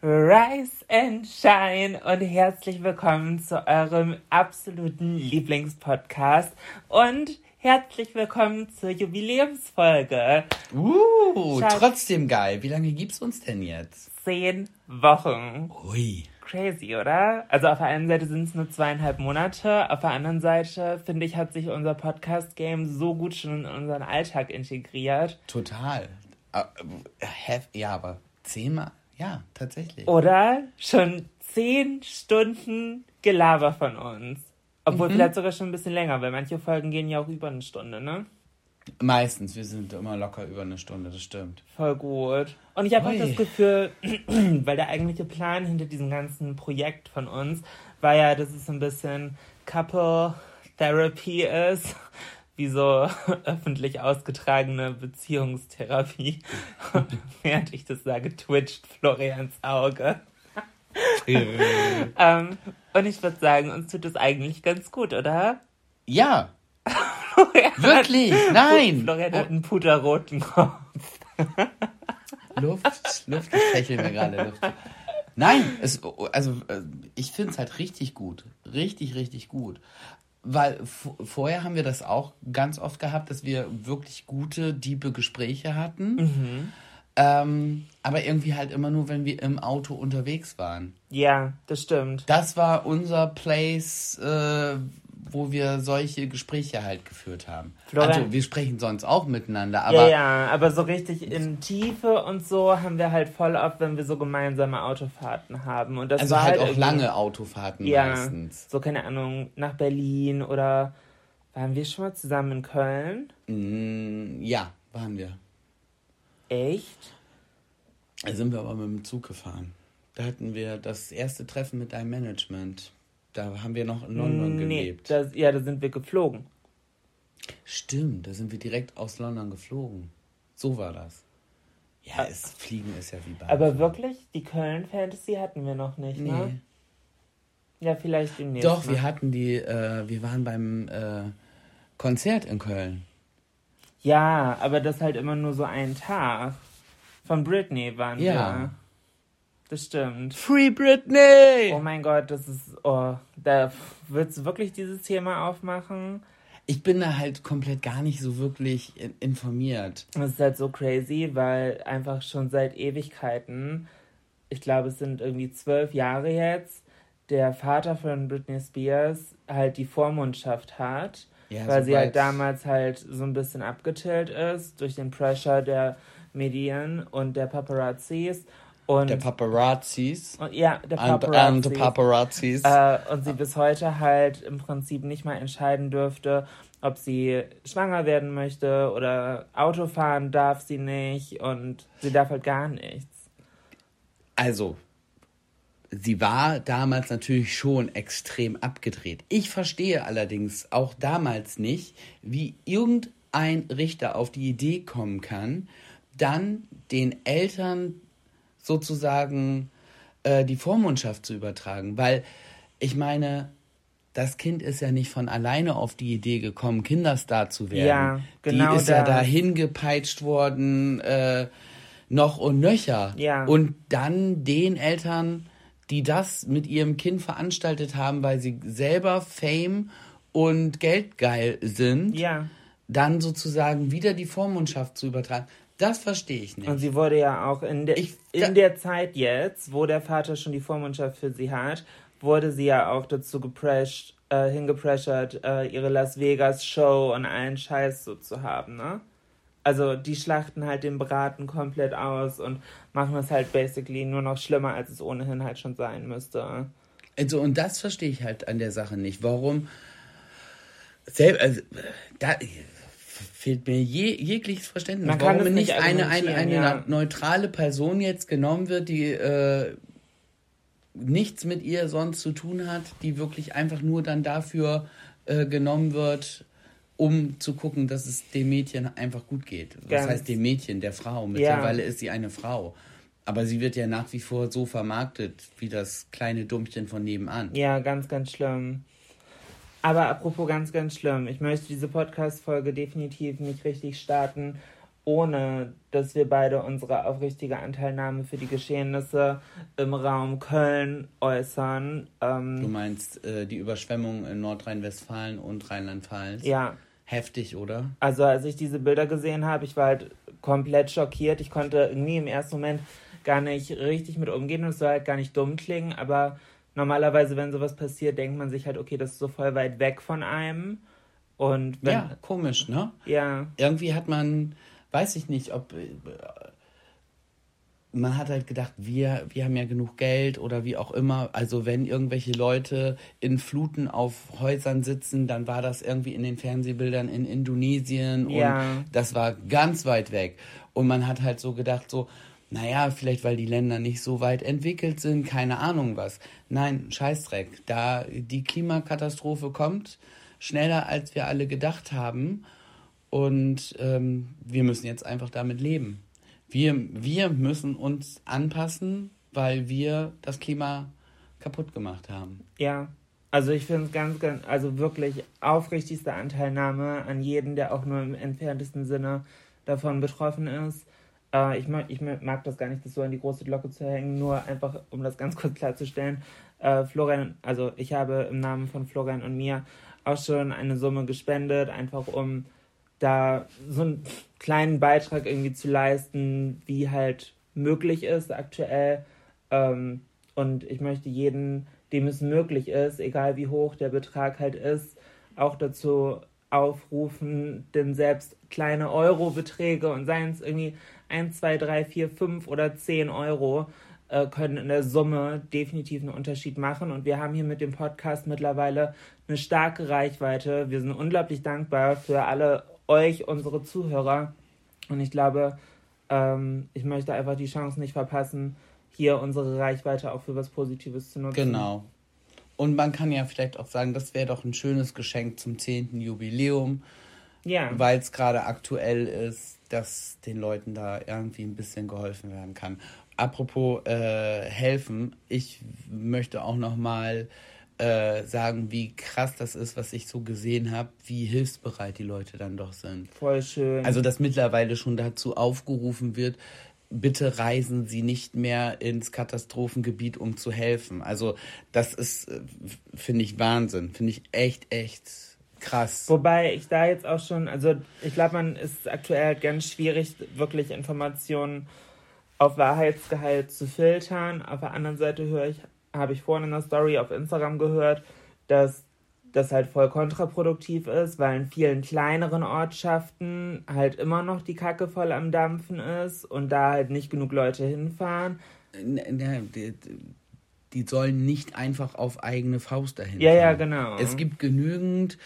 Rise and Shine und herzlich willkommen zu eurem absoluten Lieblingspodcast und herzlich willkommen zur Jubiläumsfolge. Uh, Schatz. trotzdem geil. Wie lange gibt's uns denn jetzt? Zehn Wochen. Ui. Crazy, oder? Also auf der einen Seite sind es nur zweieinhalb Monate, auf der anderen Seite, finde ich, hat sich unser Podcast-Game so gut schon in unseren Alltag integriert. Total. Äh, äh, Ja, aber zehnmal? Ja, tatsächlich. Oder schon zehn Stunden Gelaber von uns. Obwohl vielleicht sogar schon ein bisschen länger, weil manche Folgen gehen ja auch über eine Stunde, ne? Meistens, wir sind immer locker über eine Stunde, das stimmt. Voll gut. Und ich habe auch das Gefühl, weil der eigentliche Plan hinter diesem ganzen Projekt von uns war ja, dass es so ein bisschen Couple Therapy ist, wie so öffentlich ausgetragene Beziehungstherapie. Und während ich das sage, twitcht Florians Auge. ähm, und ich würde sagen, uns tut es eigentlich ganz gut, oder? Ja, wirklich, nein. Florian hat einen puterroten Kopf. Luft, Luft, ich fächle mir gerade Luft. Nein, es, also äh, ich finde es halt richtig gut. Richtig, richtig gut. Weil vorher haben wir das auch ganz oft gehabt, dass wir wirklich gute, diebe Gespräche hatten. Ähm, aber irgendwie halt immer nur, wenn wir im Auto unterwegs waren. Ja, das stimmt. Das war unser Place, äh, wo wir solche Gespräche halt geführt haben. Florian- also wir sprechen sonst auch miteinander, Ja, aber ja, aber so richtig in Tiefe und so haben wir halt voll oft, wenn wir so gemeinsame Autofahrten haben. Und das also war halt halt auch lange Autofahrten ja, meistens. So, keine Ahnung, nach Berlin oder waren wir schon mal zusammen in Köln? Mm, ja, waren wir. Echt? Da sind wir aber mit dem Zug gefahren. Da hatten wir das erste Treffen mit deinem Management. Da haben wir noch in London nee, gelebt. das, ja, da sind wir geflogen. Stimmt, da sind wir direkt aus London geflogen. So war das. Ja, es, Fliegen ist ja wie bei. Aber wirklich, die Köln-Fantasy hatten wir noch nicht, Nee. ne? Ja, vielleicht demnächst. Doch, mal. wir hatten die, äh, wir waren beim äh, Konzert in Köln. Ja, aber das halt immer nur so einen Tag. Von Britney waren Ja. wir. Das stimmt. Free Britney! Oh mein Gott, das ist. Oh, da willst du wirklich dieses Thema aufmachen? Ich bin da halt komplett gar nicht so wirklich in informiert. Das ist halt so crazy, weil einfach schon seit Ewigkeiten, ich glaube, es sind irgendwie zwölf Jahre jetzt, der Vater von Britney Spears halt die Vormundschaft hat, Ja, weil sie halt damals halt so ein bisschen abgetillt ist durch den Pressure der Medien und der Paparazzis. Und, Der Paparazzis. und ja, der And, Paparazzis. and the Paparazzis. Äh, und sie bis heute halt im Prinzip nicht mal entscheiden dürfte, ob sie schwanger werden möchte oder Auto fahren darf sie nicht und sie darf halt gar nichts. Also, sie war damals natürlich schon extrem abgedreht. Ich verstehe allerdings auch damals nicht, wie irgendein Richter auf die Idee kommen kann, dann den Eltern sozusagen äh, die Vormundschaft zu übertragen. Weil ich meine, das Kind ist ja nicht von alleine auf die Idee gekommen, Kinderstar zu werden. Ja, genau Die ist ja das. dahin gepeitscht worden, äh, noch und nöcher. Ja. Und dann den Eltern, die das mit ihrem Kind veranstaltet haben, weil sie selber Fame und geldgeil sind, Ja, dann sozusagen wieder die Vormundschaft zu übertragen. Das verstehe ich nicht. Und sie wurde ja auch in, der Ich- in der Zeit jetzt, wo der Vater schon die Vormundschaft für sie hat, wurde sie ja auch dazu geprescht, äh, hingepressert, äh, ihre Las Vegas Show und allen Scheiß so zu haben, ne? Also die schlachten halt den Braten komplett aus und machen es halt basically nur noch schlimmer, als es ohnehin halt schon sein müsste. Also, und das verstehe ich halt an der Sache nicht. Warum? Sel also, da fehlt mir je, jegliches Verständnis. Man warum nicht eine, eine, eine ja. neutrale Person jetzt genommen wird, die äh, nichts mit ihr sonst zu tun hat, die wirklich einfach nur dann dafür äh, genommen wird, um zu gucken, dass es dem Mädchen einfach gut geht. Das heißt dem Mädchen, der Frau. Mittlerweile ist sie eine Frau. Aber sie wird ja nach wie vor so vermarktet wie das kleine Dummchen von nebenan. Ja, ganz, ganz schlimm. Aber apropos ganz, ganz schlimm, ich möchte diese Podcast-Folge definitiv nicht richtig starten, ohne dass wir beide unsere aufrichtige Anteilnahme für die Geschehnisse im Raum Köln äußern. Ähm, Du meinst äh, die Überschwemmung in Nordrhein-Westfalen und Rheinland-Pfalz? ja, Heftig, oder? also als ich diese Bilder gesehen habe, ich war halt komplett schockiert. Ich konnte irgendwie im ersten Moment gar nicht richtig mit umgehen und es soll halt gar nicht dumm klingen, aber normalerweise, wenn sowas passiert, denkt man sich halt, okay, das ist so voll weit weg von einem. Und wenn, Ja, komisch, ne? ja, Irgendwie hat man, weiß ich nicht, ob. äh, Man hat halt gedacht, wir, wir haben ja genug Geld oder wie auch immer. Also, wenn irgendwelche Leute in Fluten auf Häusern sitzen, dann war das irgendwie in den Fernsehbildern in Indonesien Ja. und das war ganz weit weg. Und man hat halt so gedacht, so, naja, vielleicht weil die Länder nicht so weit entwickelt sind, keine Ahnung was. Nein, Scheißdreck. Da die Klimakatastrophe kommt, schneller als wir alle gedacht haben. Und ähm, wir müssen jetzt einfach damit leben. Wir, wir müssen uns anpassen, weil wir das Klima kaputt gemacht haben. Ja, also ich finde es ganz, ganz, also wirklich aufrichtigste Anteilnahme an jeden, der auch nur im entferntesten Sinne davon betroffen ist. Äh, ich, mag, ich mag das gar nicht, das so an die große Glocke zu hängen, nur einfach, um das ganz kurz klarzustellen. Äh, Florian, also ich habe im Namen von Florian und mir auch schon eine Summe gespendet, einfach um da so einen kleinen Beitrag irgendwie zu leisten, wie halt möglich ist aktuell. Ähm, und ich möchte jeden, dem es möglich ist, egal wie hoch der Betrag halt ist, auch dazu aufrufen, denn selbst kleine Eurobeträge und seien es irgendwie 1, 2, 3, 4, 5 oder 10 Euro, äh, können in der Summe definitiv einen Unterschied machen. Und wir haben hier mit dem Podcast mittlerweile eine starke Reichweite. Wir sind unglaublich dankbar für alle euch, unsere Zuhörer. Und ich glaube, ähm, ich möchte einfach die Chance nicht verpassen, hier unsere Reichweite auch für was Positives zu nutzen. Genau. Und man kann ja vielleicht auch sagen, das wäre doch ein schönes Geschenk zum 10. Jubiläum, Ja. weil es gerade aktuell ist, dass den Leuten da irgendwie ein bisschen geholfen werden kann. Apropos äh, helfen, ich möchte auch noch mal äh, sagen, wie krass das ist, was ich so gesehen habe, wie hilfsbereit die Leute dann doch sind. Voll schön. Also, dass mittlerweile schon dazu aufgerufen wird, bitte reisen Sie nicht mehr ins Katastrophengebiet, um zu helfen. Also, das ist, äh, finde ich, Wahnsinn. Finde ich echt, echt krass. Wobei ich da jetzt auch schon, also ich glaube, man ist aktuell halt ganz schwierig, wirklich Informationen auf Wahrheitsgehalt zu filtern. Auf der anderen Seite höre ich, habe ich vorhin in der Story auf Instagram gehört, dass das halt voll kontraproduktiv ist, weil in vielen kleineren Ortschaften halt immer noch die Kacke voll am Dampfen ist und da halt nicht genug Leute hinfahren. Die, die sollen nicht einfach auf eigene Faust dahin. Ja, ja, genau. Es gibt genügend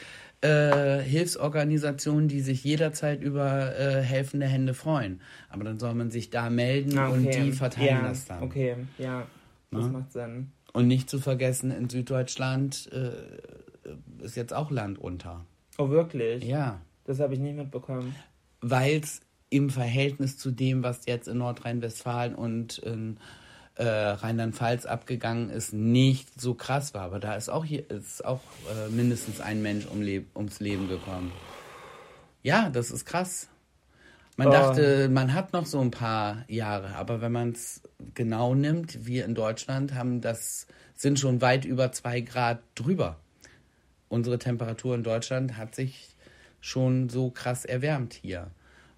äh, Hilfsorganisationen, die sich jederzeit über äh, helfende Hände freuen. Aber dann soll man sich da melden Ah, und okay. die verteilen ja, das dann. Okay, ja, das Ne? macht Sinn. Und nicht zu vergessen, in Süddeutschland äh, ist jetzt auch Land unter. Oh, wirklich? Ja. Das habe ich nicht mitbekommen. Weil es im Verhältnis zu dem, was jetzt in Nordrhein-Westfalen und in äh, Rheinland-Pfalz abgegangen ist, nicht so krass war. Aber da ist auch hier ist auch äh, mindestens ein Mensch um Leb ums Leben gekommen. Ja, das ist krass. Man Oh. dachte, man hat noch so ein paar Jahre, aber wenn man es genau nimmt, wir in Deutschland haben das, sind schon weit über zwei Grad drüber. Unsere Temperatur in Deutschland hat sich schon so krass erwärmt hier.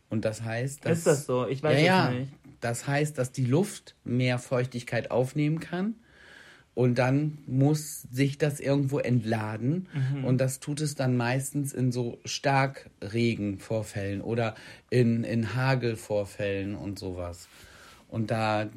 Und das heißt, dass. Ist das so? Ich weiß ja, es ja, nicht. Das heißt, dass die Luft mehr Feuchtigkeit aufnehmen kann. Und dann muss sich das irgendwo entladen. Mhm. Und das tut es dann meistens in so Starkregenvorfällen oder in, in Hagelvorfällen und sowas. Und da,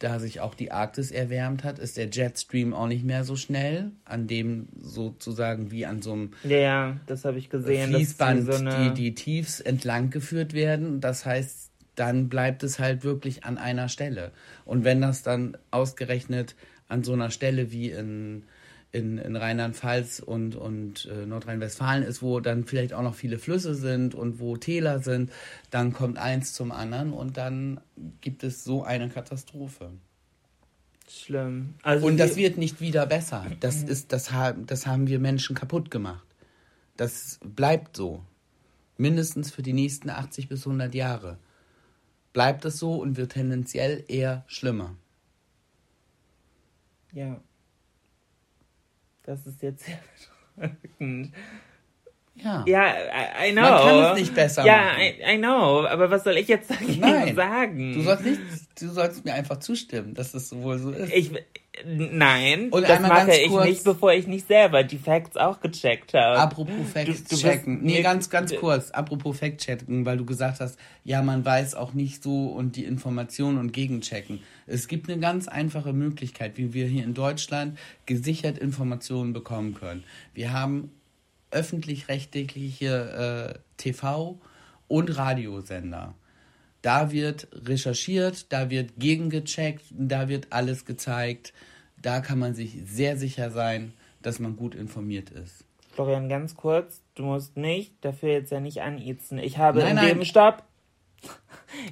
da sich auch die Arktis erwärmt hat, ist der Jetstream auch nicht mehr so schnell, an dem sozusagen wie an so einem Ja, das habe ich gesehen. Fließband so eine, die, die Tiefs entlang geführt werden. Das heißt, dann bleibt es halt wirklich an einer Stelle. Und wenn das dann ausgerechnet an so einer Stelle wie in, in, in Rheinland-Pfalz und, und äh, Nordrhein-Westfalen ist, wo dann vielleicht auch noch viele Flüsse sind und wo Täler sind, dann kommt eins zum anderen und dann gibt es so eine Katastrophe. schlimm. Also Und das wird nicht wieder besser. Das ist, das haben, das haben wir Menschen kaputt gemacht. Das bleibt so. Mindestens für die nächsten 80 bis 100 Jahre. Bleibt es so und wird tendenziell eher schlimmer. Ja. Das ist jetzt sehr bedrückend. Ja. Ja, I, I know. Man kann es nicht besser Ja, machen. I, I know. Aber was soll ich jetzt dagegen Nein. sagen? Du sollst nicht, du sollst mir einfach zustimmen, dass es wohl so ist. ich, nein, Und das einmal mache ganz ich kurz- nicht, bevor ich nicht selber die Facts auch gecheckt habe. Apropos Du- du bist- Fact-Checken. Nee, nee, ganz, ganz kurz. Apropos Fact-Checken, weil du gesagt hast, ja, man weiß auch nicht so und die Informationen und Gegenchecken. Es gibt eine ganz einfache Möglichkeit, wie wir hier in Deutschland gesichert Informationen bekommen können. Wir haben öffentlich-rechtliche äh, TV- und Radiosender. Da wird recherchiert, da wird gegengecheckt, da wird alles gezeigt. Da kann man sich sehr sicher sein, dass man gut informiert ist. Florian, ganz kurz, du musst mich dafür jetzt ja nicht anizen. Ich habe Nein, in nein. dem Stopp.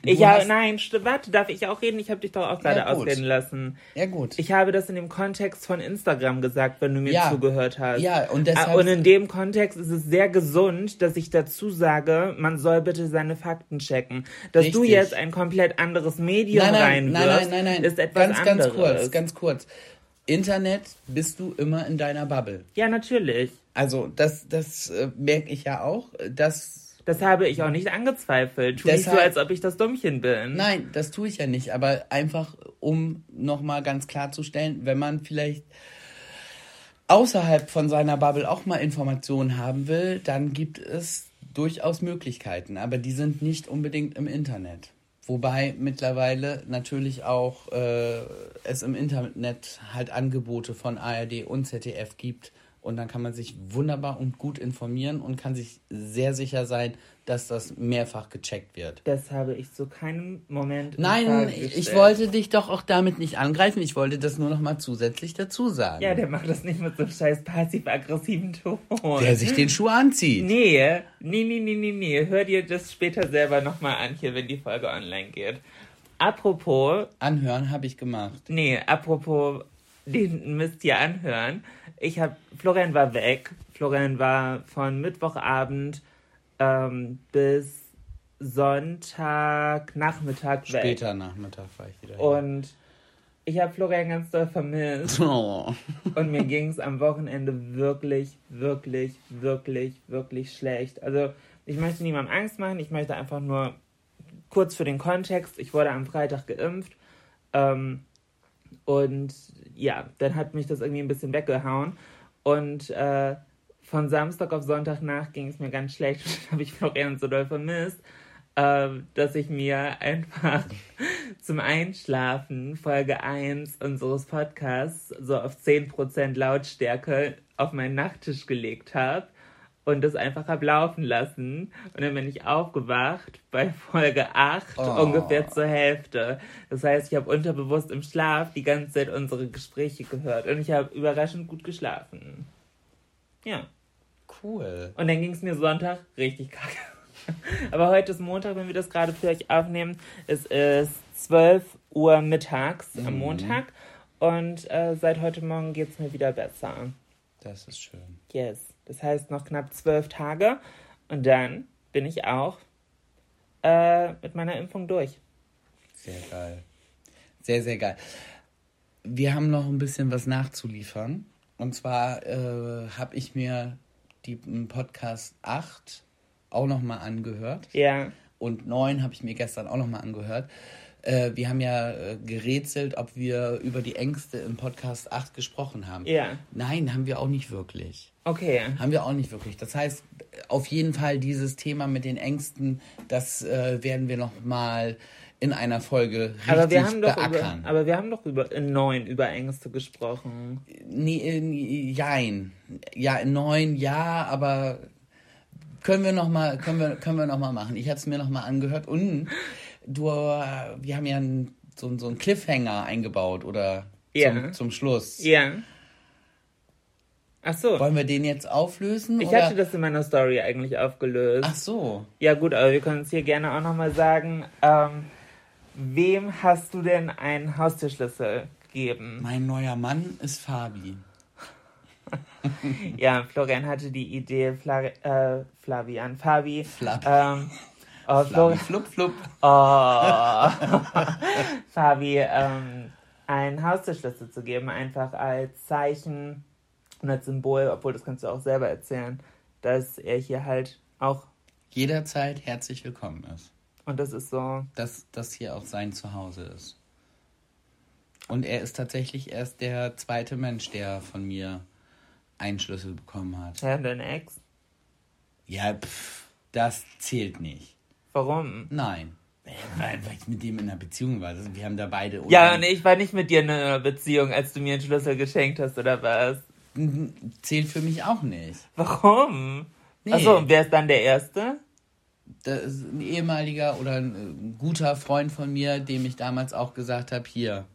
Du habe, hast- nein, warte, darf ich auch reden? Ich habe dich doch auch gerade Ja, ausreden lassen. Ja, gut. Ich habe das in dem Kontext von Instagram gesagt, wenn du mir Ja. zugehört hast. Ja, und deshalb- Ah, Und in dem Kontext ist es sehr gesund, dass ich dazu sage, man soll bitte seine Fakten checken. Dass du Richtig. jetzt ein komplett anderes Medium nein, nein, nein, reinwirfst, nein, nein, nein. ist etwas ganz, anderes. ganz kurz, ganz kurz. Internet bist du immer in deiner Bubble. ja, natürlich. Also das, das äh, merke ich ja auch. Das Das habe ich auch nicht angezweifelt. Tu nicht so, Deshalb- als ob ich das Dummchen bin. Nein, das tue ich ja nicht, aber einfach, um nochmal ganz klarzustellen, wenn man vielleicht außerhalb von seiner Bubble auch mal Informationen haben will, dann gibt es durchaus Möglichkeiten, aber die sind nicht unbedingt im Internet. Wobei mittlerweile natürlich auch äh, es im Internet halt Angebote von ARD und ZDF gibt. Und dann kann man sich wunderbar und gut informieren und kann sich sehr sicher sein, dass das mehrfach gecheckt wird. Das habe ich zu keinem Moment. in Nein, ich wollte dich doch auch damit nicht angreifen. Ich wollte das nur noch mal zusätzlich dazu sagen. Ja, der macht das nicht mit so einem scheiß passiv-aggressiven Ton. der sich den Schuh anzieht. Nee, nee, nee, nee, nee, nee. Hör dir das später selber nochmal an, hier, wenn die Folge online geht. Apropos, Anhören habe ich gemacht. nee, apropos, den müsst ihr anhören. Ich hab, Florian war weg. Florian war von Mittwochabend ähm, bis Sonntagnachmittag weg. Später Nachmittag war ich wieder. Und ich habe Florian ganz doll vermisst. Oh. Und mir ging es am Wochenende wirklich, wirklich, wirklich, wirklich schlecht. Also ich möchte niemandem Angst machen, ich möchte einfach nur kurz für den Kontext, ich wurde am Freitag geimpft ähm, und ja, dann hat mich das irgendwie ein bisschen weggehauen. Und äh, von Samstag auf Sonntag nach ging es mir ganz schlecht. Dann habe ich Florian so doll vermisst, äh, dass ich mir einfach zum Einschlafen Folge 1 unseres Podcasts so auf 10% Lautstärke auf meinen Nachttisch gelegt habe und das einfach hab laufen lassen. Und dann bin ich aufgewacht bei Folge 8 Oh. ungefähr zur Hälfte. Das heißt, ich habe unterbewusst im Schlaf die ganze Zeit unsere Gespräche gehört und ich habe überraschend gut geschlafen. Ja. Cool. Und dann ging es mir Sonntag richtig kacke. Aber heute ist Montag, wenn wir das gerade für euch aufnehmen. Es ist 12 Uhr mittags am Mhm. Montag. Und äh, seit heute Morgen geht es mir wieder besser. Das ist schön. Yes. Das heißt noch knapp zwölf Tage. Und dann bin ich auch äh, mit meiner Impfung durch. Sehr geil. Sehr, sehr geil. Wir haben noch ein bisschen was nachzuliefern. Und zwar äh, habe ich mir die m, Podcast 8 auch noch mal angehört. Ja. und 9 habe ich mir gestern auch nochmal angehört. Äh, wir haben ja äh, gerätselt, ob wir über die Ängste im Podcast 8 gesprochen haben. Ja. Nein, haben wir auch nicht wirklich. Okay. Haben wir auch nicht wirklich. Das heißt, auf jeden Fall dieses Thema mit den Ängsten, das äh, werden wir nochmal in einer Folge richtig Aber wir haben doch über, beackern. aber wir haben doch über in neun über Ängste gesprochen. Nee, äh, jein. Ja, in neun, ja, aber können wir noch mal, können wir, können wir noch mal machen. Ich hatte es mir noch mal angehört und du, äh, wir haben ja einen, so, so einen Cliffhanger eingebaut oder Ja. zum, zum Schluss. Ja. Ach so. Wollen wir den jetzt auflösen? Ich oder? hatte das in meiner Story eigentlich aufgelöst. Ach so. Ja gut, aber wir können es hier gerne auch nochmal sagen. Ähm, wem hast du denn einen Haustürschlüssel gegeben? Mein neuer Mann ist Fabi. Ja, Florian hatte die Idee, Fla äh, Flavian, Fabi. Flabi. Ähm, oh, Fabi, Florian, flup, flup. oh. Fabi, ähm, einen Haustürschlüssel zu geben, einfach als Zeichen und als Symbol, obwohl das kannst du auch selber erzählen, dass er hier halt auch, Jederzeit herzlich willkommen ist. und das ist so, Dass das hier auch sein Zuhause ist. Und er ist tatsächlich erst der zweite Mensch, der von mir einen Schlüssel bekommen hat. ja, dein Ex. Ja, pff, das zählt nicht. Warum? Nein. Weil, weil ich mit dem in einer Beziehung war. Also wir haben da beide. Ja, und ich war nicht mit dir in einer Beziehung, als du mir einen Schlüssel geschenkt hast, oder was? Zählt für mich auch nicht. Warum? Nee. Achso, und wer ist dann der Erste? Das ist ein ehemaliger oder ein äh, guter Freund von mir, dem ich damals auch gesagt habe, hier.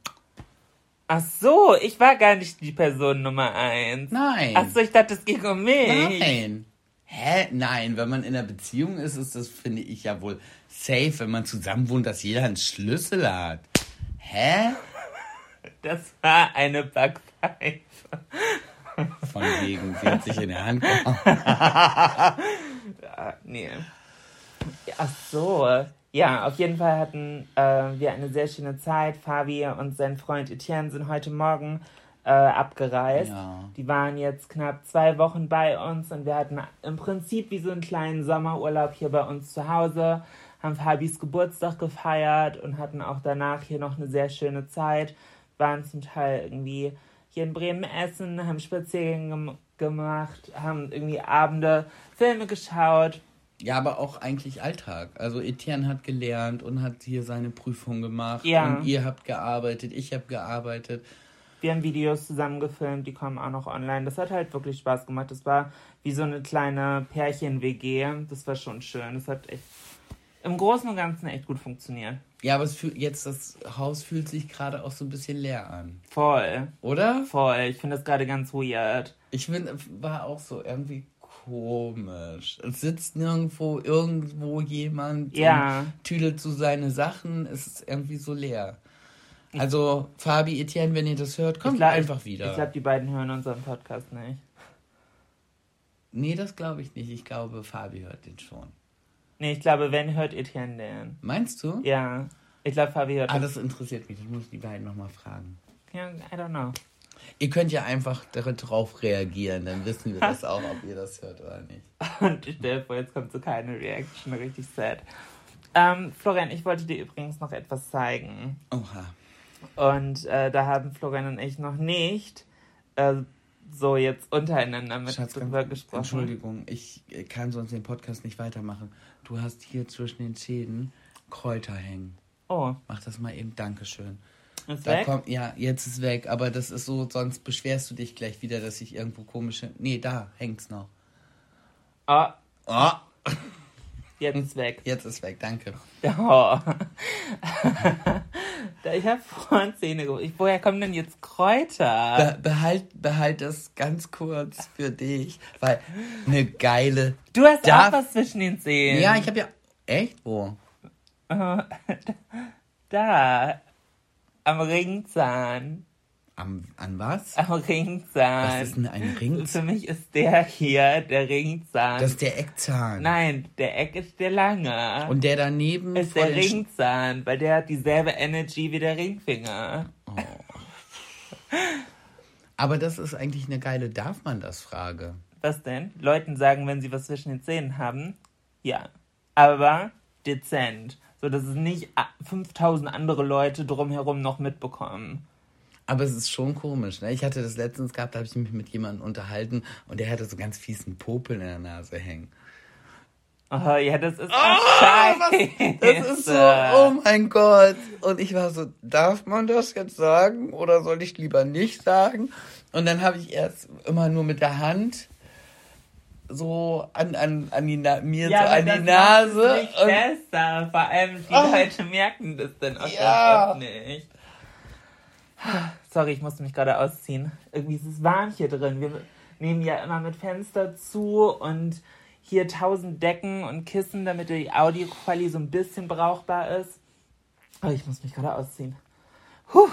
Ach so, ich war gar nicht die Person Nummer eins. Nein. Ach so, ich dachte, es ging um mich. Nein. Hä? Nein, wenn man in einer Beziehung ist, ist das, finde ich, ja wohl safe, wenn man zusammen wohnt, dass jeder einen Schlüssel hat. Hä? Das war eine Backpfeife. Von wegen, sie hat sich in der Hand gehauen. Ah, nee. Ach so. Ja, auf jeden Fall hatten äh, wir eine sehr schöne Zeit. Fabi und sein Freund Etienne sind heute Morgen äh, abgereist. Ja. Die waren jetzt knapp zwei Wochen bei uns und wir hatten im Prinzip wie so einen kleinen Sommerurlaub hier bei uns zu Hause, haben Fabis Geburtstag gefeiert und hatten auch danach hier noch eine sehr schöne Zeit. Waren zum Teil irgendwie hier in Bremen essen, haben Spaziergänge gem gemacht, haben irgendwie Abende Filme geschaut. Ja, aber auch eigentlich Alltag. Also Etienne hat gelernt und hat hier seine Prüfung gemacht. Ja. Und ihr habt gearbeitet, ich habe gearbeitet. Wir haben Videos zusammen gefilmt, die kommen auch noch online. Das hat halt wirklich Spaß gemacht. Das war wie so eine kleine Pärchen-WG. Das war schon schön. Das hat echt im Großen und Ganzen echt gut funktioniert. Ja, aber es fühlt, jetzt das Haus fühlt sich gerade auch so ein bisschen leer an. Voll. Oder? Voll. Ich finde das gerade ganz weird. Ich finde, war auch so irgendwie komisch. Es sitzt nirgendwo irgendwo jemand Ja. tüdelt so seine Sachen. Es ist irgendwie so leer. Also, Fabi, Etienne, wenn ihr das hört, kommt glaub, einfach wieder. Ich glaube, die beiden hören unseren Podcast nicht. nee, das glaube ich nicht. Ich glaube, Fabi hört den schon. Nee, ich glaube, wenn, hört Etienne den. Meinst du? Ja. Ich glaube, Fabi hört Ah, das. interessiert mich. Ich muss die beiden nochmal fragen. Ja, I don't know. Ihr könnt ja einfach darauf reagieren, dann wissen wir das auch, ob ihr das hört oder nicht. Und ich stell dir vor, jetzt kommt so keine Reaction. Richtig sad. Ähm, Florian, ich wollte dir übrigens noch etwas zeigen. Oha. Und äh, da haben Florian und ich noch nicht äh, so jetzt untereinander mit Schatz, drüber gesprochen. Entschuldigung, ich äh, kann sonst den Podcast nicht weitermachen. Du hast hier zwischen den Zähnen Kräuter hängen. Oh, Mach das mal eben, Dankeschön. ist Da weg? kommt, ja, jetzt ist weg, aber das ist so, sonst beschwerst du dich gleich wieder, dass ich irgendwo komische. Nee, da hängt's noch. Oh, Oh, jetzt ist weg. jetzt ist weg, danke. Oh. Da- ich habe vorhin Zähne gemacht. Woher kommen denn jetzt Kräuter? Be behalt, behalt das ganz kurz für dich, weil eine geile. Du hast Darf- auch was zwischen den Zähnen. Ja, ich habe ja. Echt? Wo? Da. Am Ringzahn. Am, an was? Am Ringzahn. Was ist denn ein Ring? Für mich ist der hier der Ringzahn. Das ist der Eckzahn. Nein, der Eck ist der lange. Und der daneben ist der Ringzahn, weil der hat dieselbe Energy wie der Ringfinger. Aber das ist eigentlich eine geile Darf man das Frage. Was denn? Leuten sagen, wenn sie was zwischen den Zähnen haben? Ja. Aber dezent. So, dass es nicht a- 5000 andere Leute drumherum noch mitbekommen. Aber es ist schon komisch, ne? Ich hatte das letztens gehabt, da habe ich mich mit jemandem unterhalten und der hatte so ganz fiesen Popel in der Nase hängen. Oh, ja, das ist Ah, oh, scheiße. Das ist so, oh mein Gott. Und ich war so, darf man das jetzt sagen oder soll ich lieber nicht sagen? Und dann habe ich erst immer nur mit der Hand so an, an, an die Na mir so aber an die Nase. nicht Und, besser. Vor allem die Oh. Leute merken das dann auch Ja. nicht. Sorry, ich musste mich gerade ausziehen. Irgendwie ist es warm hier drin. Wir nehmen ja immer mit Fenster zu und hier tausend Decken und Kissen, damit die Audioqualität so ein bisschen brauchbar ist. Oh, ich muss mich gerade ausziehen. Puh.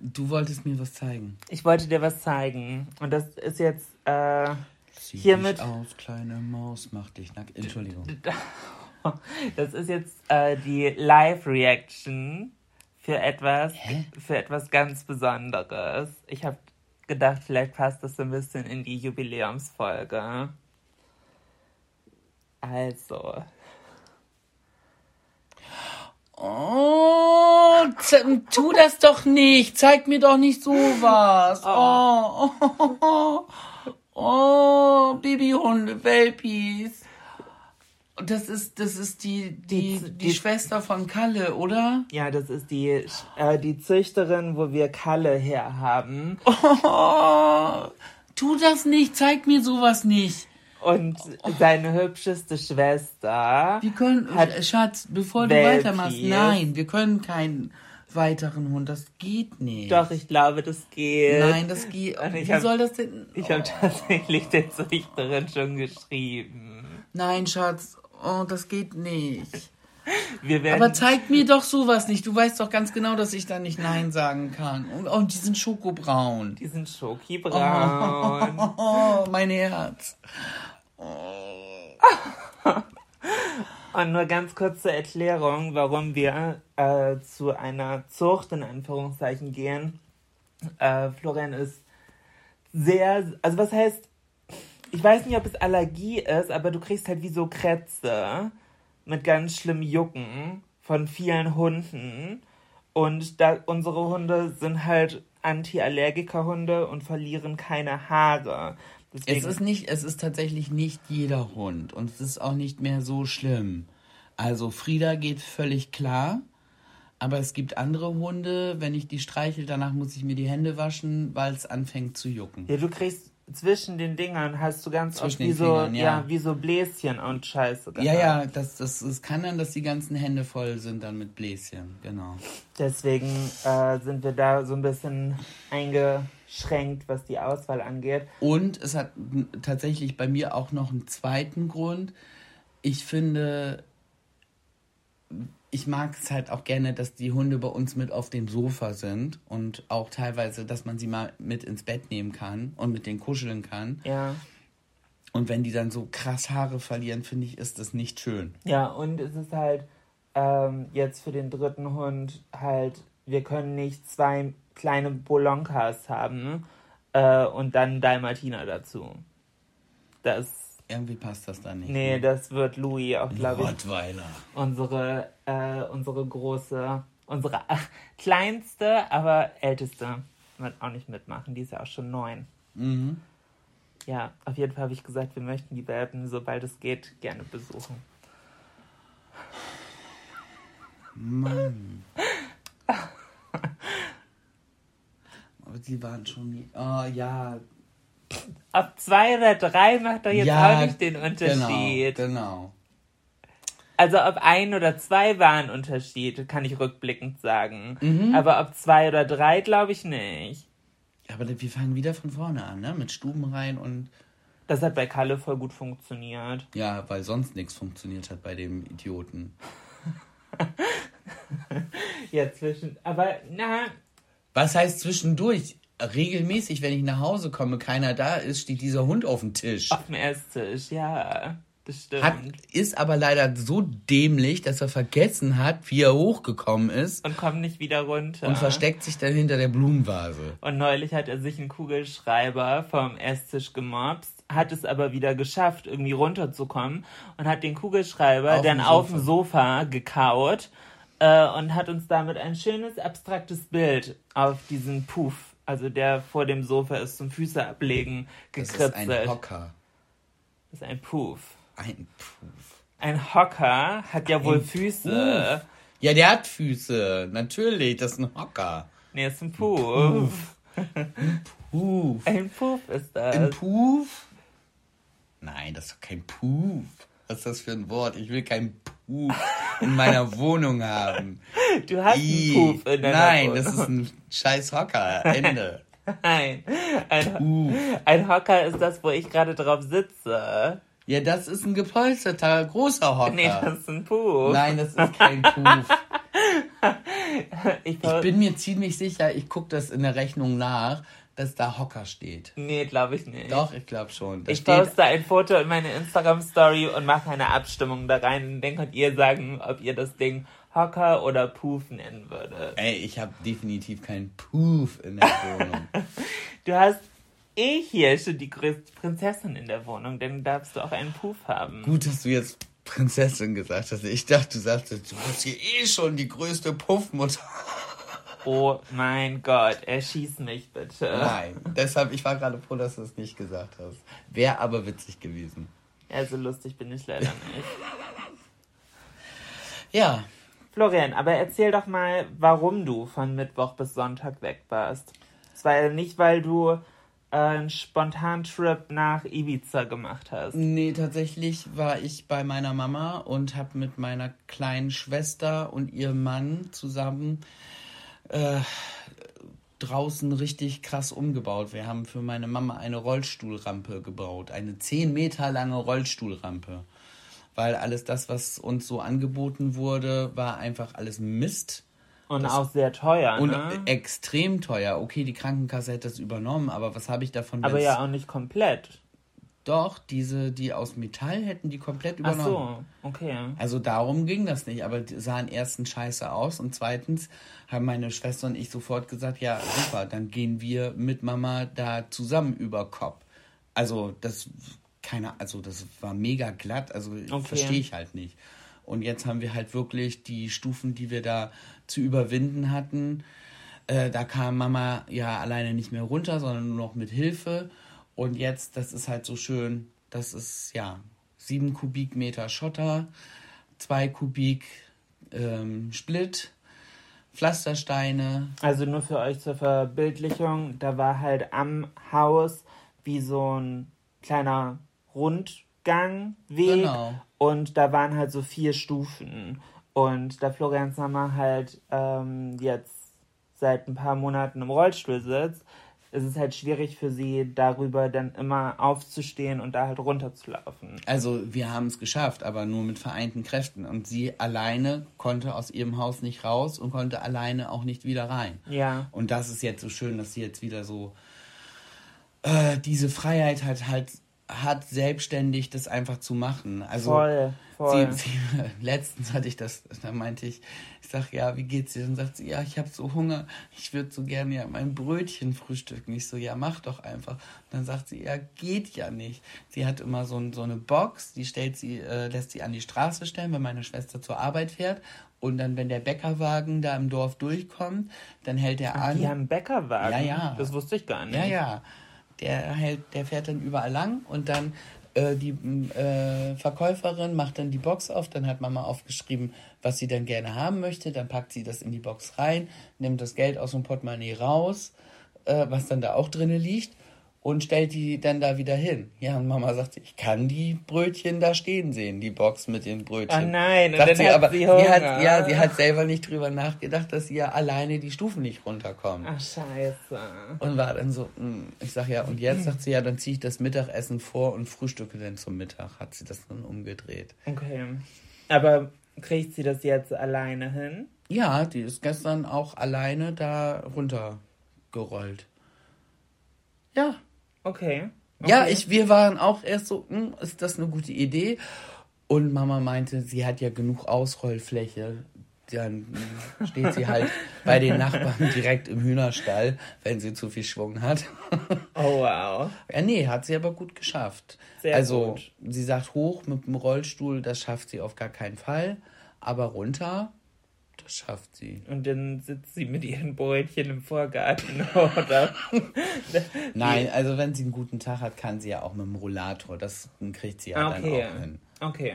du wolltest mir was zeigen. Ich wollte dir was zeigen. Und das ist jetzt äh, Zieh Hiermit- dich aus, kleine Maus, mach dich nackt. Entschuldigung. Das ist jetzt äh, die Live-Reaction für etwas, Hä? für etwas ganz Besonderes. Ich habe gedacht, vielleicht passt das so ein bisschen in die Jubiläumsfolge. Also, Oh, tu das doch nicht. Zeig mir doch nicht sowas. Oh, oh, oh, oh Babyhunde, Welpies. Das ist, das ist die, die, Die- die, die- Schwester von Kalle, oder? ja, das ist die, äh, die Züchterin, wo wir Kalle herhaben. Oh, tu das nicht. Zeig mir sowas nicht. Und seine hübscheste Schwester. Wir können, Hat Schatz, bevor du Welpies. weitermachst, nein, wir können keinen weiteren Hund. Das geht nicht. Doch, ich glaube, das geht. Nein, das geht. Und ich Wie hab- soll das denn? Ich habe tatsächlich der Züchterin schon geschrieben. Nein, Schatz, oh, das geht nicht. Wir werden Aber zeig mir doch sowas nicht. Du weißt doch ganz genau, dass ich da nicht Nein sagen kann. Und oh, die sind schokobraun. Die sind schokibraun. Oh, mein Herz. Und nur ganz kurze Erklärung, warum wir äh, zu einer Zucht in Anführungszeichen gehen. Äh, Florian ist sehr, also was heißt, ich weiß nicht, ob es Allergie ist, aber du kriegst halt wie so Krätze mit ganz schlimm Jucken von vielen Hunden. Und da unsere Hunde sind halt Anti-Allergiker-Hunde und verlieren keine Haare. Es ist nicht, es ist tatsächlich nicht jeder Hund. Und es ist auch nicht mehr so schlimm. Also Frieda geht völlig klar. Aber es gibt andere Hunde, wenn ich die streichel, danach muss ich mir die Hände waschen, weil es anfängt zu jucken. Ja, du kriegst zwischen den Dingern hast du ganz oft Zwischen wie den so, Fingern, ja. ja. wie so Bläschen und Scheiße. Ja, ja, das, das, das kann dann, dass die ganzen Hände voll sind dann mit Bläschen, genau. Deswegen äh, sind wir da so ein bisschen eingeschränkt, was die Auswahl angeht. Und es hat tatsächlich bei mir auch noch einen zweiten Grund. Ich finde, ich mag es halt auch gerne, dass die Hunde bei uns mit auf dem Sofa sind und auch teilweise, dass man sie mal mit ins Bett nehmen kann und mit denen kuscheln kann. Ja. Und wenn die dann so krass Haare verlieren, finde ich, ist das nicht schön. Ja, und es ist halt ähm, jetzt für den dritten Hund halt, wir können nicht zwei kleine Bolonkas haben äh, und dann Dalmatiner dazu. Das, Irgendwie passt das dann nicht. nee, ne? das wird Louis auch, glaube ich, Rottweiler. unsere, äh, unsere große, unsere äh, kleinste, aber älteste wird auch nicht mitmachen. Die ist ja auch schon neun. Mhm. Ja, auf jeden Fall habe ich gesagt, wir möchten die Welpen, sobald es geht, gerne besuchen. Mann. Aber die waren schon nie. Oh ja. Ob zwei oder drei macht doch jetzt ja, auch nicht den Unterschied. Genau, genau. Also ob ein oder zwei war ein Unterschied, kann ich rückblickend sagen. Mhm. Aber ob zwei oder drei, glaube ich nicht. Aber wir fangen wieder von vorne an, ne? Mit Stuben rein und. Das hat bei Kalle voll gut funktioniert. Ja, weil sonst nichts funktioniert hat bei dem Idioten. Ja, zwischen. Aber na, Was heißt zwischendurch? Regelmäßig, wenn ich nach Hause komme, keiner da ist, steht dieser Hund auf dem Tisch. auf dem Esstisch, ja. Das stimmt. Hat, ist aber leider so dämlich, dass er vergessen hat, wie er hochgekommen ist und kommt nicht wieder runter. und versteckt sich dann hinter der Blumenvase. Und neulich hat er sich einen Kugelschreiber vom Esstisch gemobst hat es aber wieder geschafft, irgendwie runterzukommen und hat den Kugelschreiber Auf dann dem auf Sofa. dem Sofa gekaut äh, und hat uns damit ein schönes, abstraktes Bild auf diesen Puff, also der vor dem Sofa ist, zum Füße ablegen, Das ist gekritzelt. ein Hocker. Das ist ein Puff. Ein Puff. Ein Hocker hat ja wohl Ein Füße. Ja, der hat Füße. Natürlich, das ist ein Hocker. Nee, ist ein Puff. Puff. Ein Puff ist das. Ein Puff? Nein, das ist doch kein Puff. Was ist das für ein Wort? Ich will keinen Puff in meiner Wohnung haben. Du hast Ih, einen Puff in deiner Nein, Wohnung. das ist ein scheiß Hocker. Ende. Nein. Ein, Puff. ein Hocker ist das, wo ich gerade drauf sitze. Ja, das ist ein gepolsterter, großer Hocker. Nee, das ist ein Puff. Nein, das ist kein Puff. ich, Ich bin mir ziemlich sicher, ich gucke das in der Rechnung nach, dass da Hocker steht. Nee, glaube ich nicht. Doch, ich glaube schon. Da Ich steht, poste ein Foto in meine Instagram-Story und mache eine Abstimmung da rein. Dann könnt ihr sagen, ob ihr das Ding Hocker oder Puff nennen würdet. ey, ich habe definitiv keinen Puff in der Wohnung. Du hast eh hier schon die größte Prinzessin in der Wohnung, dann darfst du auch einen Puff haben. Gut, dass du jetzt Prinzessin gesagt hast. Ich dachte, du sagtest, du bist hier eh schon die größte Puffmutter. Oh mein Gott, erschieß mich bitte. Nein, deshalb, ich war gerade froh, dass du es nicht gesagt hast. Wäre aber witzig gewesen. Ja, so lustig bin ich leider nicht. Ja, Florian, aber erzähl doch mal, warum du von Mittwoch bis Sonntag weg warst. Es war ja nicht, weil du äh, einen Spontantrip nach Ibiza gemacht hast. nee, tatsächlich war ich bei meiner Mama und habe mit meiner kleinen Schwester und ihrem Mann zusammen äh, draußen richtig krass umgebaut. Wir haben für meine Mama eine Rollstuhlrampe gebaut. Eine 10 Meter lange Rollstuhlrampe. Weil alles das, was uns so angeboten wurde, war einfach alles Mist. Und auch sehr teuer, Und ne? extrem teuer. Okay, die Krankenkasse hätte es übernommen, aber was habe ich davon? aber ja auch nicht komplett. Doch, diese, die aus Metall hätten die komplett Ach übernommen. so, okay. Also darum ging das nicht, aber die sahen erstens scheiße aus und zweitens haben meine Schwester und ich sofort gesagt, ja super, dann gehen wir mit Mama da zusammen über Kopf. Also das keine, also das war mega glatt, also Okay. verstehe ich halt nicht. Und jetzt haben wir halt wirklich die Stufen, die wir da zu überwinden hatten. Äh, da kam Mama ja alleine nicht mehr runter, sondern nur noch mit Hilfe. Und jetzt, das ist halt so schön, das ist ja sieben Kubikmeter Schotter, zwei Kubik ähm, Split, Pflastersteine. Also nur für euch zur Verbildlichung, da war halt am Haus wie so ein kleiner Rundgangweg Genau. und da waren halt so vier Stufen. Und da Florians Mama halt ähm, jetzt seit ein paar Monaten im Rollstuhl sitzt, ist es halt schwierig für sie, darüber dann immer aufzustehen und da halt runterzulaufen. Also wir haben es geschafft, aber nur mit vereinten Kräften. Und sie alleine konnte aus ihrem Haus nicht raus und konnte alleine auch nicht wieder rein. Ja. Und das ist jetzt so schön, dass sie jetzt wieder so äh, diese Freiheit hat, halt hat, selbstständig das einfach zu machen. Also Voll, voll. Sie, sie, letztens hatte ich das, da meinte ich, ich sag, ja, wie geht's dir? Dann sagt sie, ja, ich habe so Hunger, ich würde so gerne ja mein Brötchen frühstücken. Ich so, ja, mach doch einfach. Und dann sagt sie, ja, geht ja nicht. Sie hat immer so, so eine Box, die stellt sie, äh, lässt sie an die Straße stellen, wenn meine Schwester zur Arbeit fährt. Und dann, wenn der Bäckerwagen da im Dorf durchkommt, dann hält er an. Die haben Bäckerwagen. Ja, ja. Das wusste ich gar nicht. Ja, ja. Der hält, der fährt dann überall lang und dann äh, die äh, Verkäuferin macht dann die Box auf, dann hat Mama aufgeschrieben, was sie dann gerne haben möchte, dann packt sie das in die Box rein, nimmt das Geld aus dem Portemonnaie raus, äh, was dann da auch drinne liegt und stellt die dann da wieder hin. Ja, und Mama sagt, ich kann die Brötchen da stehen sehen, die Box mit den Brötchen. Oh nein, und sagt dann sie, hat aber sie sie Hunger. hat, ja, sie hat selber nicht drüber nachgedacht, dass sie ja alleine die Stufen nicht runterkommt. Ach, scheiße. Und war dann so, mm, ich sag ja, und jetzt sagt sie ja, dann ziehe ich das Mittagessen vor und frühstücke dann zum Mittag. Hat sie das dann umgedreht. Okay. Aber kriegt sie das jetzt alleine hin? Ja, die ist gestern auch alleine da runtergerollt. Ja. Okay. Ja, Okay. ich, wir waren auch erst so, hm, ist das eine gute Idee? Und Mama meinte, sie hat ja genug Ausrollfläche. dann steht sie halt bei den Nachbarn direkt im Hühnerstall, wenn sie zu viel Schwung hat. Oh, wow. Ja, nee, hat sie aber gut geschafft. Sehr also, gut. sie sagt hoch mit dem Rollstuhl, das schafft sie auf gar keinen Fall. Aber runter, schafft sie. Und dann sitzt sie mit ihren Brötchen im Vorgarten, oder? Nein, also wenn sie einen guten Tag hat, kann sie ja auch mit dem Rollator. Das kriegt sie ja okay. dann auch hin. Okay.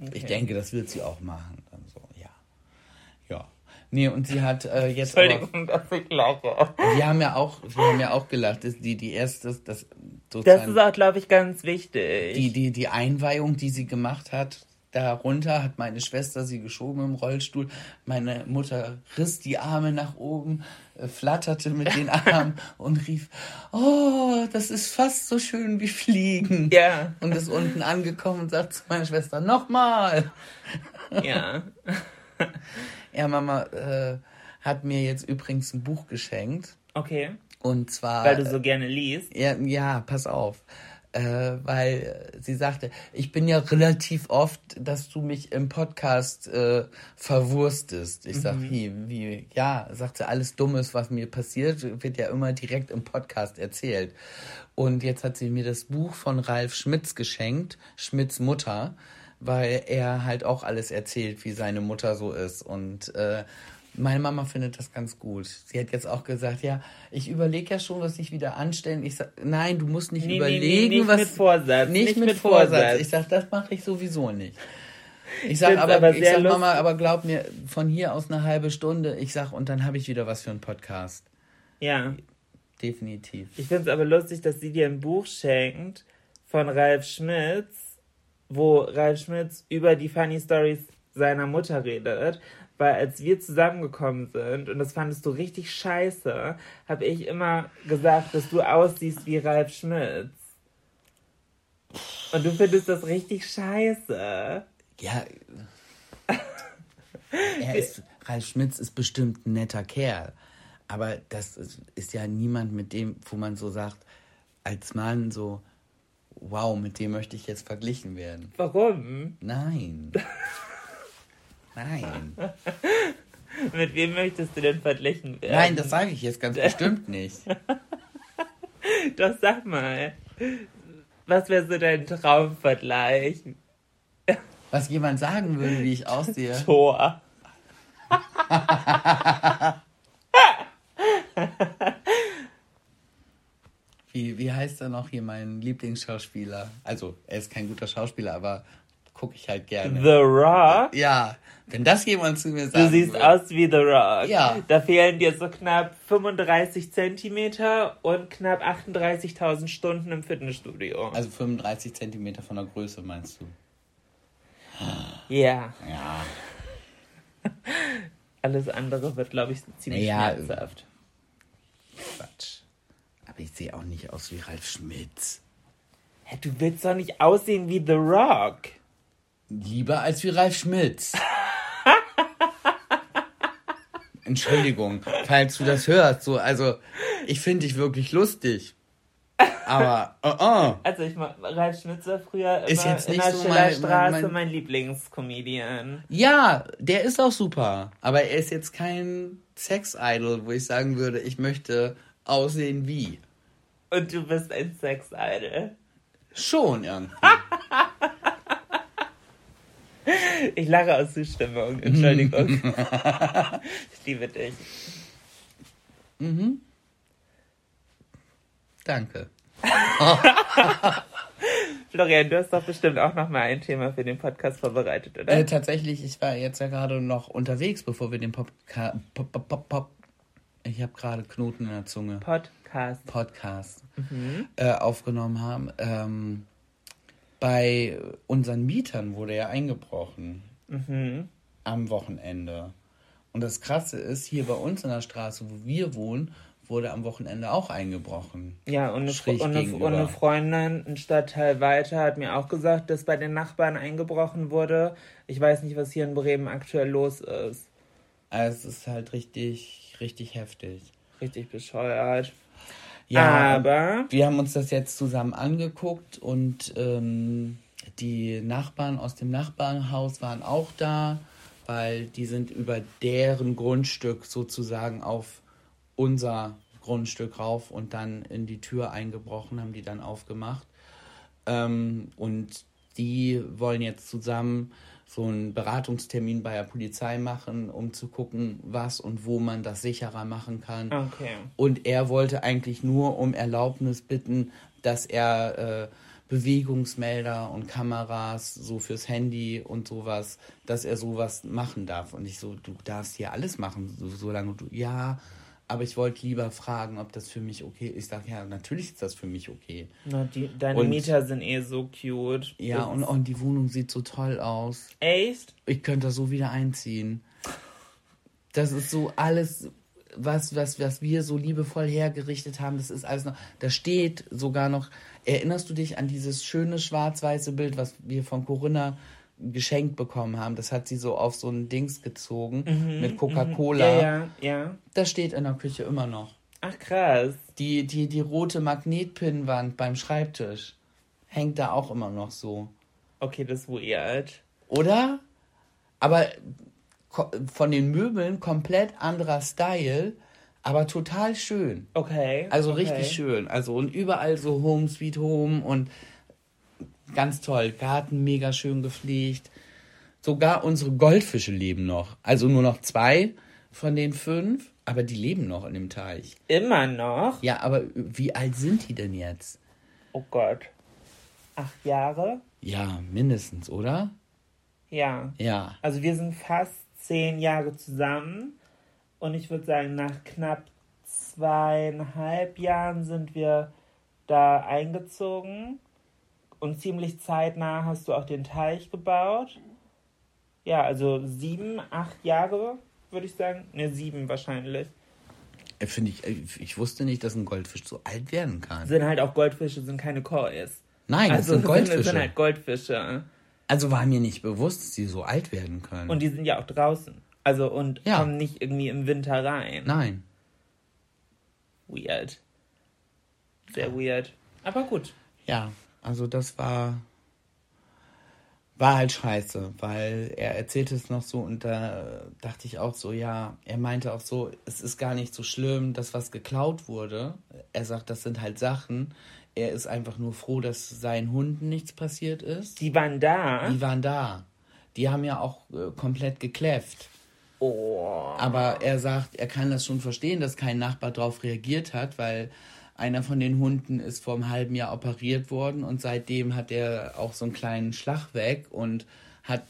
okay. Ich denke, das wird sie auch machen. Dann so, ja. Ja. Nee, und sie hat äh, jetzt. aber- Entschuldigung, dass ich lache. Wir haben ja auch, wir haben ja auch gelacht. Das, die, die erste, das Das ist auch, glaube ich, ganz wichtig. die, die, die Einweihung, die sie gemacht hat, darunter hat meine Schwester sie geschoben im Rollstuhl. Meine Mutter riss die Arme nach oben, äh, flatterte mit den Armen und rief, oh, das ist fast so schön wie Fliegen. Ja. Und ist unten angekommen und sagt zu meiner Schwester, nochmal. ja. Ja, Mama äh, hat mir jetzt übrigens ein Buch geschenkt. Okay. Und zwar. Weil du so gerne liest. Ja, ja pass auf. Äh, weil sie sagte, ich bin ja relativ oft, dass du mich im Podcast äh, verwurstest. Ich sag, wie, wie, ja, sagt sie, alles Dummes, was mir passiert, wird ja immer direkt im Podcast erzählt. Und jetzt hat sie mir das Buch von Ralf Schmitz geschenkt, Schmitz Mutter, weil er halt auch alles erzählt, wie seine Mutter so ist. Und äh, meine Mama findet das ganz gut. Sie hat jetzt auch gesagt, ja, ich überlege ja schon, was ich wieder anstellen. Ich sag, nein, du musst nicht Nee, nee, überlegen, nee, nicht was mit Vorsatz, Nicht, nicht mit, mit Vorsatz. Vorsatz. Ich sag, das mache ich sowieso nicht. Ich sag aber, aber ich sag Mama, aber glaub mir, von hier aus eine halbe Stunde, ich sag, und dann habe ich wieder was für einen Podcast. Ja. Definitiv. Ich finde es aber lustig, dass sie dir ein Buch schenkt von Ralf Schmitz, wo Ralf Schmitz über die Funny Stories seiner Mutter redet. Weil als wir zusammengekommen sind, und das fandest du richtig scheiße, habe ich immer gesagt, dass du aussiehst wie Ralf Schmitz. Und du findest das richtig scheiße. Ja. Er ist, Ralf Schmitz ist bestimmt ein netter Kerl. Aber das ist, ist ja niemand, mit dem, wo man so sagt, als Mann so, wow, mit dem möchte ich jetzt verglichen werden. Warum? Nein. Nein. Mit wem möchtest du denn verglichen werden? Nein, das sage ich jetzt ganz bestimmt nicht. Doch sag mal. Was wäre so dein Traumvergleich? Was jemand sagen würde, wie ich aussehe. Tor. Wie, wie heißt er noch hier, mein Lieblingsschauspieler? Also, er ist kein guter Schauspieler, aber gucke ich halt gerne. The Rock? Ja, wenn das jemand zu mir sagt. Du siehst aus wie The Rock. Ja. Da fehlen dir so knapp 35 Zentimeter und knapp 38.000 Stunden im Fitnessstudio. Also 35 Zentimeter von der Größe, meinst du? Ja. Ja. Alles andere wird, glaube ich, ziemlich Naja, schmerzhaft. Quatsch. Aber ich sehe auch nicht aus wie Ralf Schmitz. Hä, du willst doch nicht aussehen wie The Rock. Lieber als wie Ralf Schmitz. Entschuldigung, falls du das hörst. So, also, ich finde dich wirklich lustig. Aber, uh -uh. Also ich mag Ralf Schmitz war früher immer Ist jetzt in nicht der so mein- Schillerstraße mein- mein, mein- Lieblingscomedian. Ja, der ist auch super. Aber er ist jetzt kein Sex-Idol, wo ich sagen würde, ich möchte aussehen wie. Und du bist ein Sex-Idol. Schon irgendwie. Ich lache aus Zustimmung. Entschuldigung. ich liebe dich. Danke. Florian, du hast doch bestimmt auch noch mal ein Thema für den Podcast vorbereitet, oder? Äh, tatsächlich, ich war jetzt ja gerade noch unterwegs, bevor wir den Popca Pop, Pop, Pop, Pop. Ich habe gerade Knoten in der Zunge. Podcast. Podcast äh, aufgenommen haben. Ähm, bei unseren Mietern wurde ja eingebrochen am Wochenende. Und das Krasse ist, hier bei uns in der Straße, wo wir wohnen, wurde am Wochenende auch eingebrochen. Ja, und eine, Schräg und, eine, und eine Freundin, ein Stadtteil weiter, hat mir auch gesagt, dass bei den Nachbarn eingebrochen wurde. Ich weiß nicht, was hier in Bremen aktuell los ist. Also es ist halt richtig, richtig heftig. Richtig bescheuert. Ja, Aber wir haben uns das jetzt zusammen angeguckt und ähm, die Nachbarn aus dem Nachbarnhaus waren auch da, weil die sind über deren Grundstück sozusagen auf unser Grundstück rauf und dann in die Tür eingebrochen, haben die dann aufgemacht. Ähm, und die wollen jetzt zusammen so einen Beratungstermin bei der Polizei machen, um zu gucken, was und wo man das sicherer machen kann. Okay. Und er wollte eigentlich nur um Erlaubnis bitten, dass er äh, Bewegungsmelder und Kameras so fürs Handy und sowas, dass er sowas machen darf. Und ich so, du darfst hier alles machen, so, solange du, ja, aber ich wollte lieber fragen, ob das für mich okay ist. Ich sage, ja, natürlich ist das für mich okay. Na, die, deine Und- Mieter sind eh so cute. Ja, und, und die Wohnung sieht so toll aus. Echt? Ich könnte da so wieder einziehen. Das ist so alles, was, was, was wir so liebevoll hergerichtet haben, das ist alles noch. Da steht sogar noch, erinnerst du dich an dieses schöne schwarz-weiße Bild, was wir von Corinna geschenkt bekommen haben? Das hat sie so auf so ein Dings gezogen mit Coca-Cola. Ja, ja, ja. Das steht in der Küche immer noch. Ach, krass. Die, die, die rote Magnetpinnwand beim Schreibtisch hängt da auch immer noch so. Okay, das ist weird. Oder? Aber von den Möbeln komplett anderer Style, aber total schön. Okay. Also okay. richtig schön. Also und überall so Home Sweet Home und ganz toll. Garten mega schön gepflegt. Sogar unsere Goldfische leben noch. Also nur noch zwei von den fünf, aber die leben noch in dem Teich. Immer noch? Ja, aber wie alt sind die denn jetzt? Oh Gott. Acht Jahre? Ja, mindestens, oder? Ja. Ja. Also wir sind fast zehn Jahre zusammen und ich würde sagen, nach knapp zweieinhalb Jahren sind wir da eingezogen und ziemlich zeitnah hast du auch den Teich gebaut. Ja, also sieben, acht Jahre würde ich sagen. Ne, sieben wahrscheinlich. Äh, Finde ich, äh, ich wusste nicht, dass ein Goldfisch so alt werden kann. Sind halt auch Goldfische, sind keine Kois. Nein, das Also sind Goldfische. sind halt Goldfische. Also war mir nicht bewusst, dass sie so alt werden können. Und die sind ja auch draußen. Also und Ja. kommen nicht irgendwie im Winter rein. Nein. Weird. Sehr weird. Aber gut. Ja, also das war war halt scheiße, weil er erzählte es noch so und da dachte ich auch so, ja, er meinte auch so, es ist gar nicht so schlimm, dass was geklaut wurde. Er sagt, das sind halt Sachen. Er ist einfach nur froh, dass seinen Hunden nichts passiert ist. Die waren da. Die waren da. Die haben ja auch äh, komplett gekläfft. Oh. Aber er sagt, er kann das schon verstehen, dass kein Nachbar darauf reagiert hat, weil einer von den Hunden ist vor einem halben Jahr operiert worden und seitdem hat er auch so einen kleinen Schlag weg und hat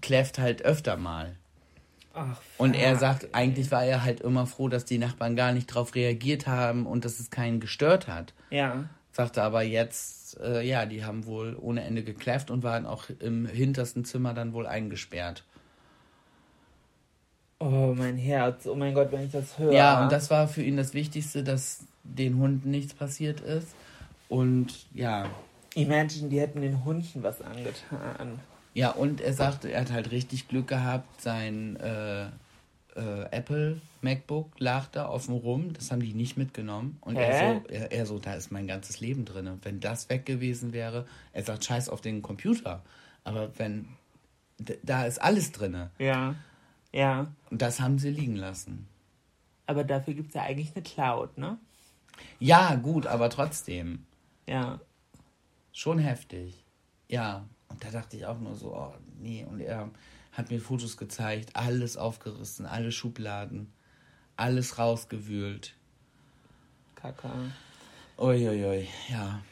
kläfft halt öfter mal. Ach, Und er fuck. sagt, eigentlich war er halt immer froh, dass die Nachbarn gar nicht darauf reagiert haben und dass es keinen gestört hat. Ja. Sagte aber jetzt, äh, ja, die haben wohl ohne Ende gekläfft und waren auch im hintersten Zimmer dann wohl eingesperrt. Oh, mein Herz. Oh mein Gott, wenn ich das höre. Ja, und das war für ihn das Wichtigste, dass den Hunden nichts passiert ist. Und ja, Imagine, die hätten den Hunden was angetan. ja, und er sagte, er hat halt richtig Glück gehabt, sein äh, äh, Apple MacBook lag da offen rum, das haben die nicht mitgenommen. Und er Hä? so, er, er so, da ist mein ganzes Leben drin. Wenn das weg gewesen wäre, er sagt, scheiß auf den Computer. Aber wenn, da ist alles drin. Ja. Ja. Und das haben sie liegen lassen. Aber dafür gibt es ja eigentlich eine Cloud, ne? Ja, gut, aber trotzdem. Ja. Schon heftig. Ja. Und da dachte ich auch nur so, oh nee. Und er hat mir Fotos gezeigt, alles aufgerissen, alle Schubladen, alles rausgewühlt. Kacke. Uiuiui, ja.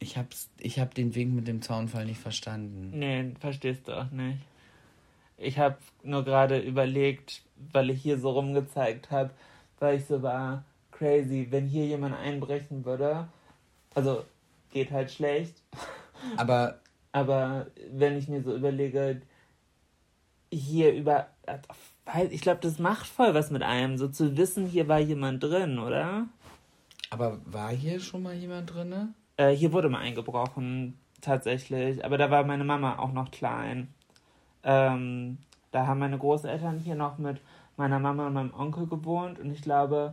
Ich hab's, ich hab den Wink mit dem Zaunfall nicht verstanden. Nee, verstehst du auch nicht. Ich habe nur gerade überlegt, weil ich hier so rumgezeigt habe, weil ich so war, crazy, wenn hier jemand einbrechen würde, also geht halt schlecht, Aber aber wenn ich mir so überlege, hier über, ich glaube, das macht voll was mit einem, so zu wissen, hier war jemand drin, oder? Aber war hier schon mal jemand drinne? Äh, hier wurde mal eingebrochen, tatsächlich. Aber da war meine Mama auch noch klein. Ähm, da haben meine Großeltern hier noch mit meiner Mama und meinem Onkel gewohnt. Und ich glaube,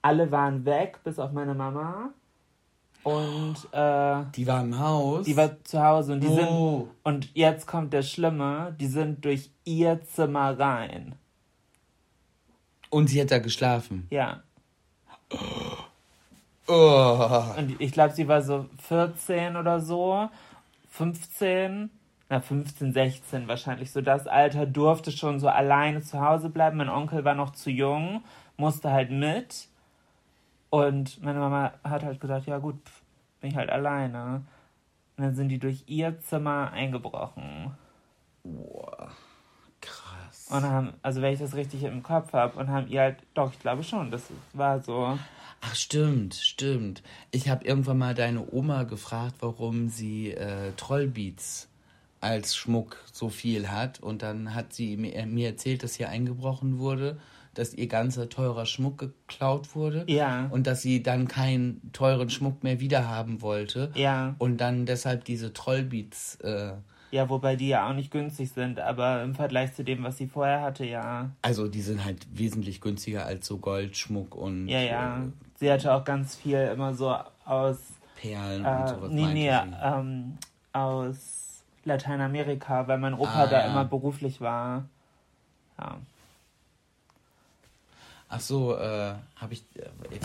alle waren weg, bis auf meine Mama. Und äh, Die war im Haus. die war zu Hause und die Oh. sind. Und jetzt kommt der Schlimme, die sind durch ihr Zimmer rein. und sie hat da geschlafen. Ja. Oh. Und ich glaube, sie war so 14 oder so. 15. Na, 15, 16 wahrscheinlich. So das Alter durfte schon so alleine zu Hause bleiben. Mein Onkel war noch zu jung, musste halt mit. Und meine Mama hat halt gesagt, ja gut, bin ich halt alleine. Und dann sind die durch ihr Zimmer eingebrochen. Krass. Und haben, also wenn ich das richtig im Kopf habe, und haben ihr halt, doch, ich glaube schon, das war so. Ach stimmt, stimmt. Ich habe irgendwann mal deine Oma gefragt, warum sie äh, Trollbeats als Schmuck so viel hat. Und dann hat sie mir, mir erzählt, dass hier eingebrochen wurde, dass ihr ganzer teurer Schmuck geklaut wurde. Ja. Und dass sie dann keinen teuren Schmuck mehr wiederhaben wollte. Ja. Und dann deshalb diese Trollbeats. Äh, Ja, wobei die ja auch nicht günstig sind, aber im Vergleich zu dem, was sie vorher hatte, ja. also die sind halt wesentlich günstiger als so Goldschmuck und Ja, ja. Äh, Sie hatte auch ganz viel immer so aus, Perlen und äh, sowas. nee, nee, ähm, aus Lateinamerika, weil mein Opa Ah, da ja. immer beruflich war. Ja. Ach so, äh, habe ich äh, äh,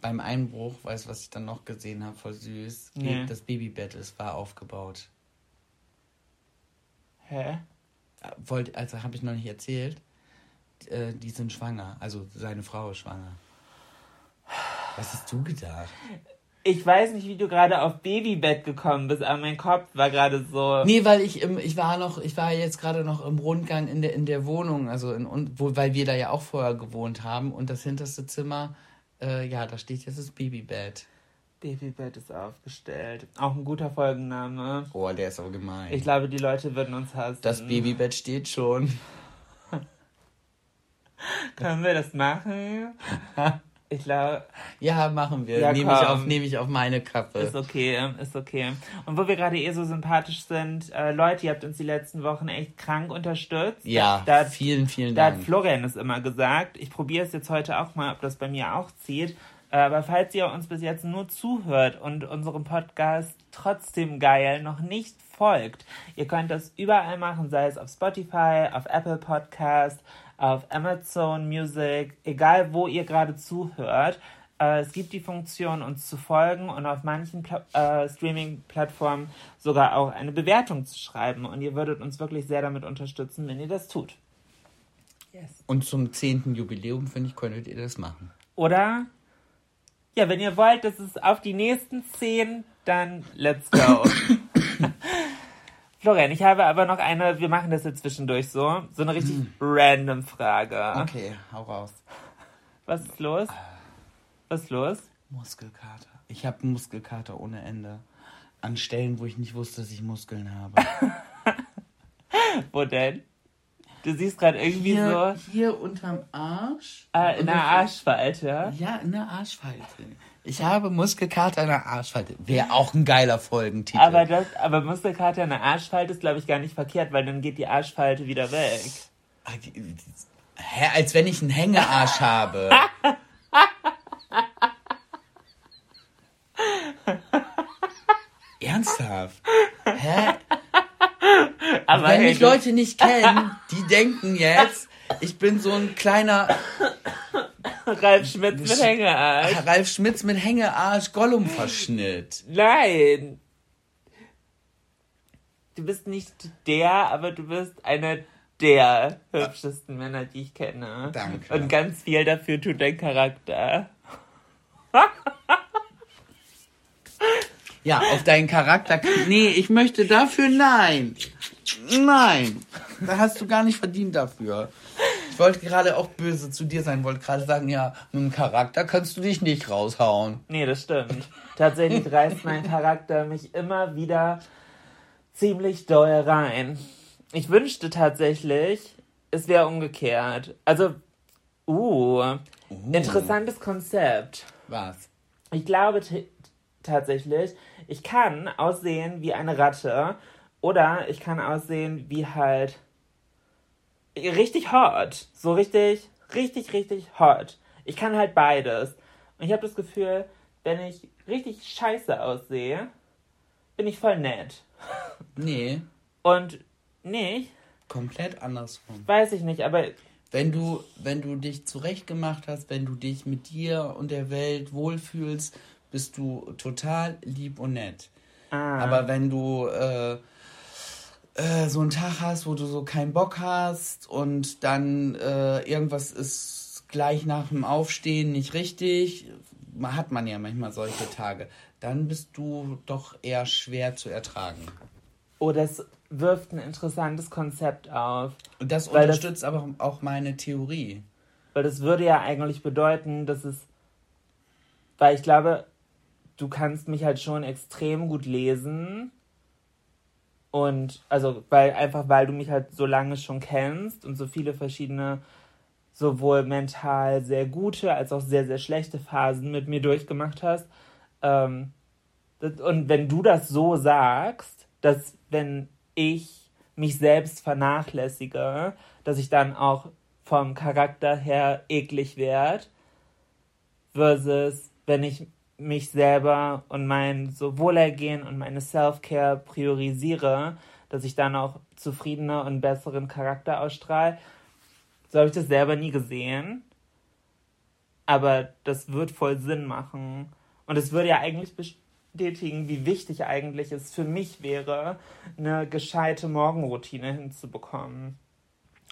beim Einbruch, weißt du, was ich dann noch gesehen habe, voll süß. Nee. Das Babybett ist war aufgebaut. Hä? Äh, Wollt, also habe ich noch nicht erzählt. Äh, die sind schwanger, also seine Frau ist schwanger. Was hast du gedacht? Ich weiß nicht, wie du gerade auf Babybett gekommen bist, aber mein Kopf war gerade so. Nee, weil ich im, ich war noch, ich war jetzt gerade noch im Rundgang in der in der Wohnung, also in und wo, weil wir da ja auch vorher gewohnt haben und das hinterste Zimmer, äh, ja, da steht jetzt das Babybett. Babybett ist aufgestellt. Auch ein guter Folgenname. Oh, der ist aber gemein. Ich glaube, die Leute würden uns hassen. das Babybett steht schon. Können wir das machen? Ich glaube, Ja, machen wir. Ja, nehme ich auf, nehme ich auf meine Kappe. ist okay, ist okay. Und wo wir gerade eh so sympathisch sind, äh, Leute, ihr habt uns die letzten Wochen echt krank unterstützt. ja, da, hat- vielen, vielen da hat Dank. Florian es immer gesagt. Ich probiere es jetzt heute auch mal, ob das bei mir auch zieht. Äh, Aber falls ihr uns bis jetzt nur zuhört und unserem Podcast trotzdem geil noch nicht folgt, ihr könnt das überall machen, sei es auf Spotify, auf Apple Podcast, auf Amazon Music, egal wo ihr gerade zuhört. Äh, Es gibt die Funktion, uns zu folgen und auf manchen Pla äh, Streaming-Plattformen sogar auch eine Bewertung zu schreiben. Und ihr würdet uns wirklich sehr damit unterstützen, wenn ihr das tut. Yes. Und zum 10. Jubiläum, finde ich, könntet ihr das machen. Oder? Ja, wenn ihr wollt, dass es auf die nächsten zehn, dann let's go. Florian, ich habe aber noch eine, wir machen das jetzt zwischendurch so, so eine richtig random Frage. Okay, hau raus. Was ist los? Was ist los? Muskelkater. Ich habe Muskelkater ohne Ende. An Stellen, wo ich nicht wusste, dass ich Muskeln habe. Wo denn? Du siehst gerade irgendwie Hier, so hier unterm Arsch. äh, in der Arschfalte. Ja, in der Arschfalte. Ich habe Muskelkater in der Arschfalte. Wäre auch ein geiler Folgentitel. Aber das, aber Muskelkater in der Arschfalte ist, glaube ich, gar nicht verkehrt, weil dann geht die Arschfalte wieder weg. Hä, als wenn ich einen Hängearsch habe. Ernsthaft? Hä? Aber Wenn mich Leute nicht kennen, die denken jetzt, ich bin so ein kleiner Ralf Schmitz mit Hängearsch. Ralf Schmitz mit Hängearsch Gollum-Verschnitt. Nein. Du bist nicht der, aber du bist einer der hübschesten Männer, die ich kenne. Danke. Und ganz viel dafür tut dein Charakter. Ja, auf deinen Charakter. Nee, ich möchte dafür nein. Nein. Da hast du gar nicht verdient dafür. Ich wollte gerade auch böse zu dir sein, wollte gerade sagen, ja, mit dem Charakter kannst du dich nicht raushauen. Nee, das stimmt. Tatsächlich reißt mein Charakter mich immer wieder ziemlich doll rein. Ich wünschte tatsächlich, es wäre umgekehrt. Also, uh, interessantes Konzept. Was? Ich glaube tatsächlich, ich kann aussehen wie eine Ratte oder ich kann aussehen wie halt richtig hot. So richtig, richtig, richtig hot. Ich kann halt beides. Und ich habe das Gefühl, wenn ich richtig scheiße aussehe, bin ich voll nett. Nee, Und nicht, komplett andersrum. weiß ich nicht, aber Wenn du, wenn du dich zurechtgemacht hast, wenn du dich mit dir und der Welt wohlfühlst, bist du total lieb und nett. ah, Aber wenn du äh, äh, so einen Tag hast, wo du so keinen Bock hast und dann äh, irgendwas ist gleich nach dem Aufstehen nicht richtig, hat man ja manchmal solche Tage, dann bist du doch eher schwer zu ertragen. oh, das wirft ein interessantes Konzept auf. Und das Weil das- unterstützt aber auch meine Theorie. Weil das würde ja eigentlich bedeuten, dass es. Weil ich glaube, du kannst mich halt schon extrem gut lesen. Und also, weil einfach weil du mich halt so lange schon kennst und so viele verschiedene, sowohl mental sehr gute als auch sehr, sehr schlechte Phasen mit mir durchgemacht hast. Ähm, das, und wenn du das so sagst, dass wenn ich mich selbst vernachlässige, dass ich dann auch vom Charakter her eklig werde, versus wenn ich mich selber und mein so Wohlergehen und meine Self-Care priorisiere, dass ich dann auch zufriedener und besseren Charakter ausstrahle. So habe ich das selber nie gesehen. Aber das wird voll Sinn machen. Und es würde ja eigentlich bestätigen, wie wichtig eigentlich es für mich wäre, eine gescheite Morgenroutine hinzubekommen.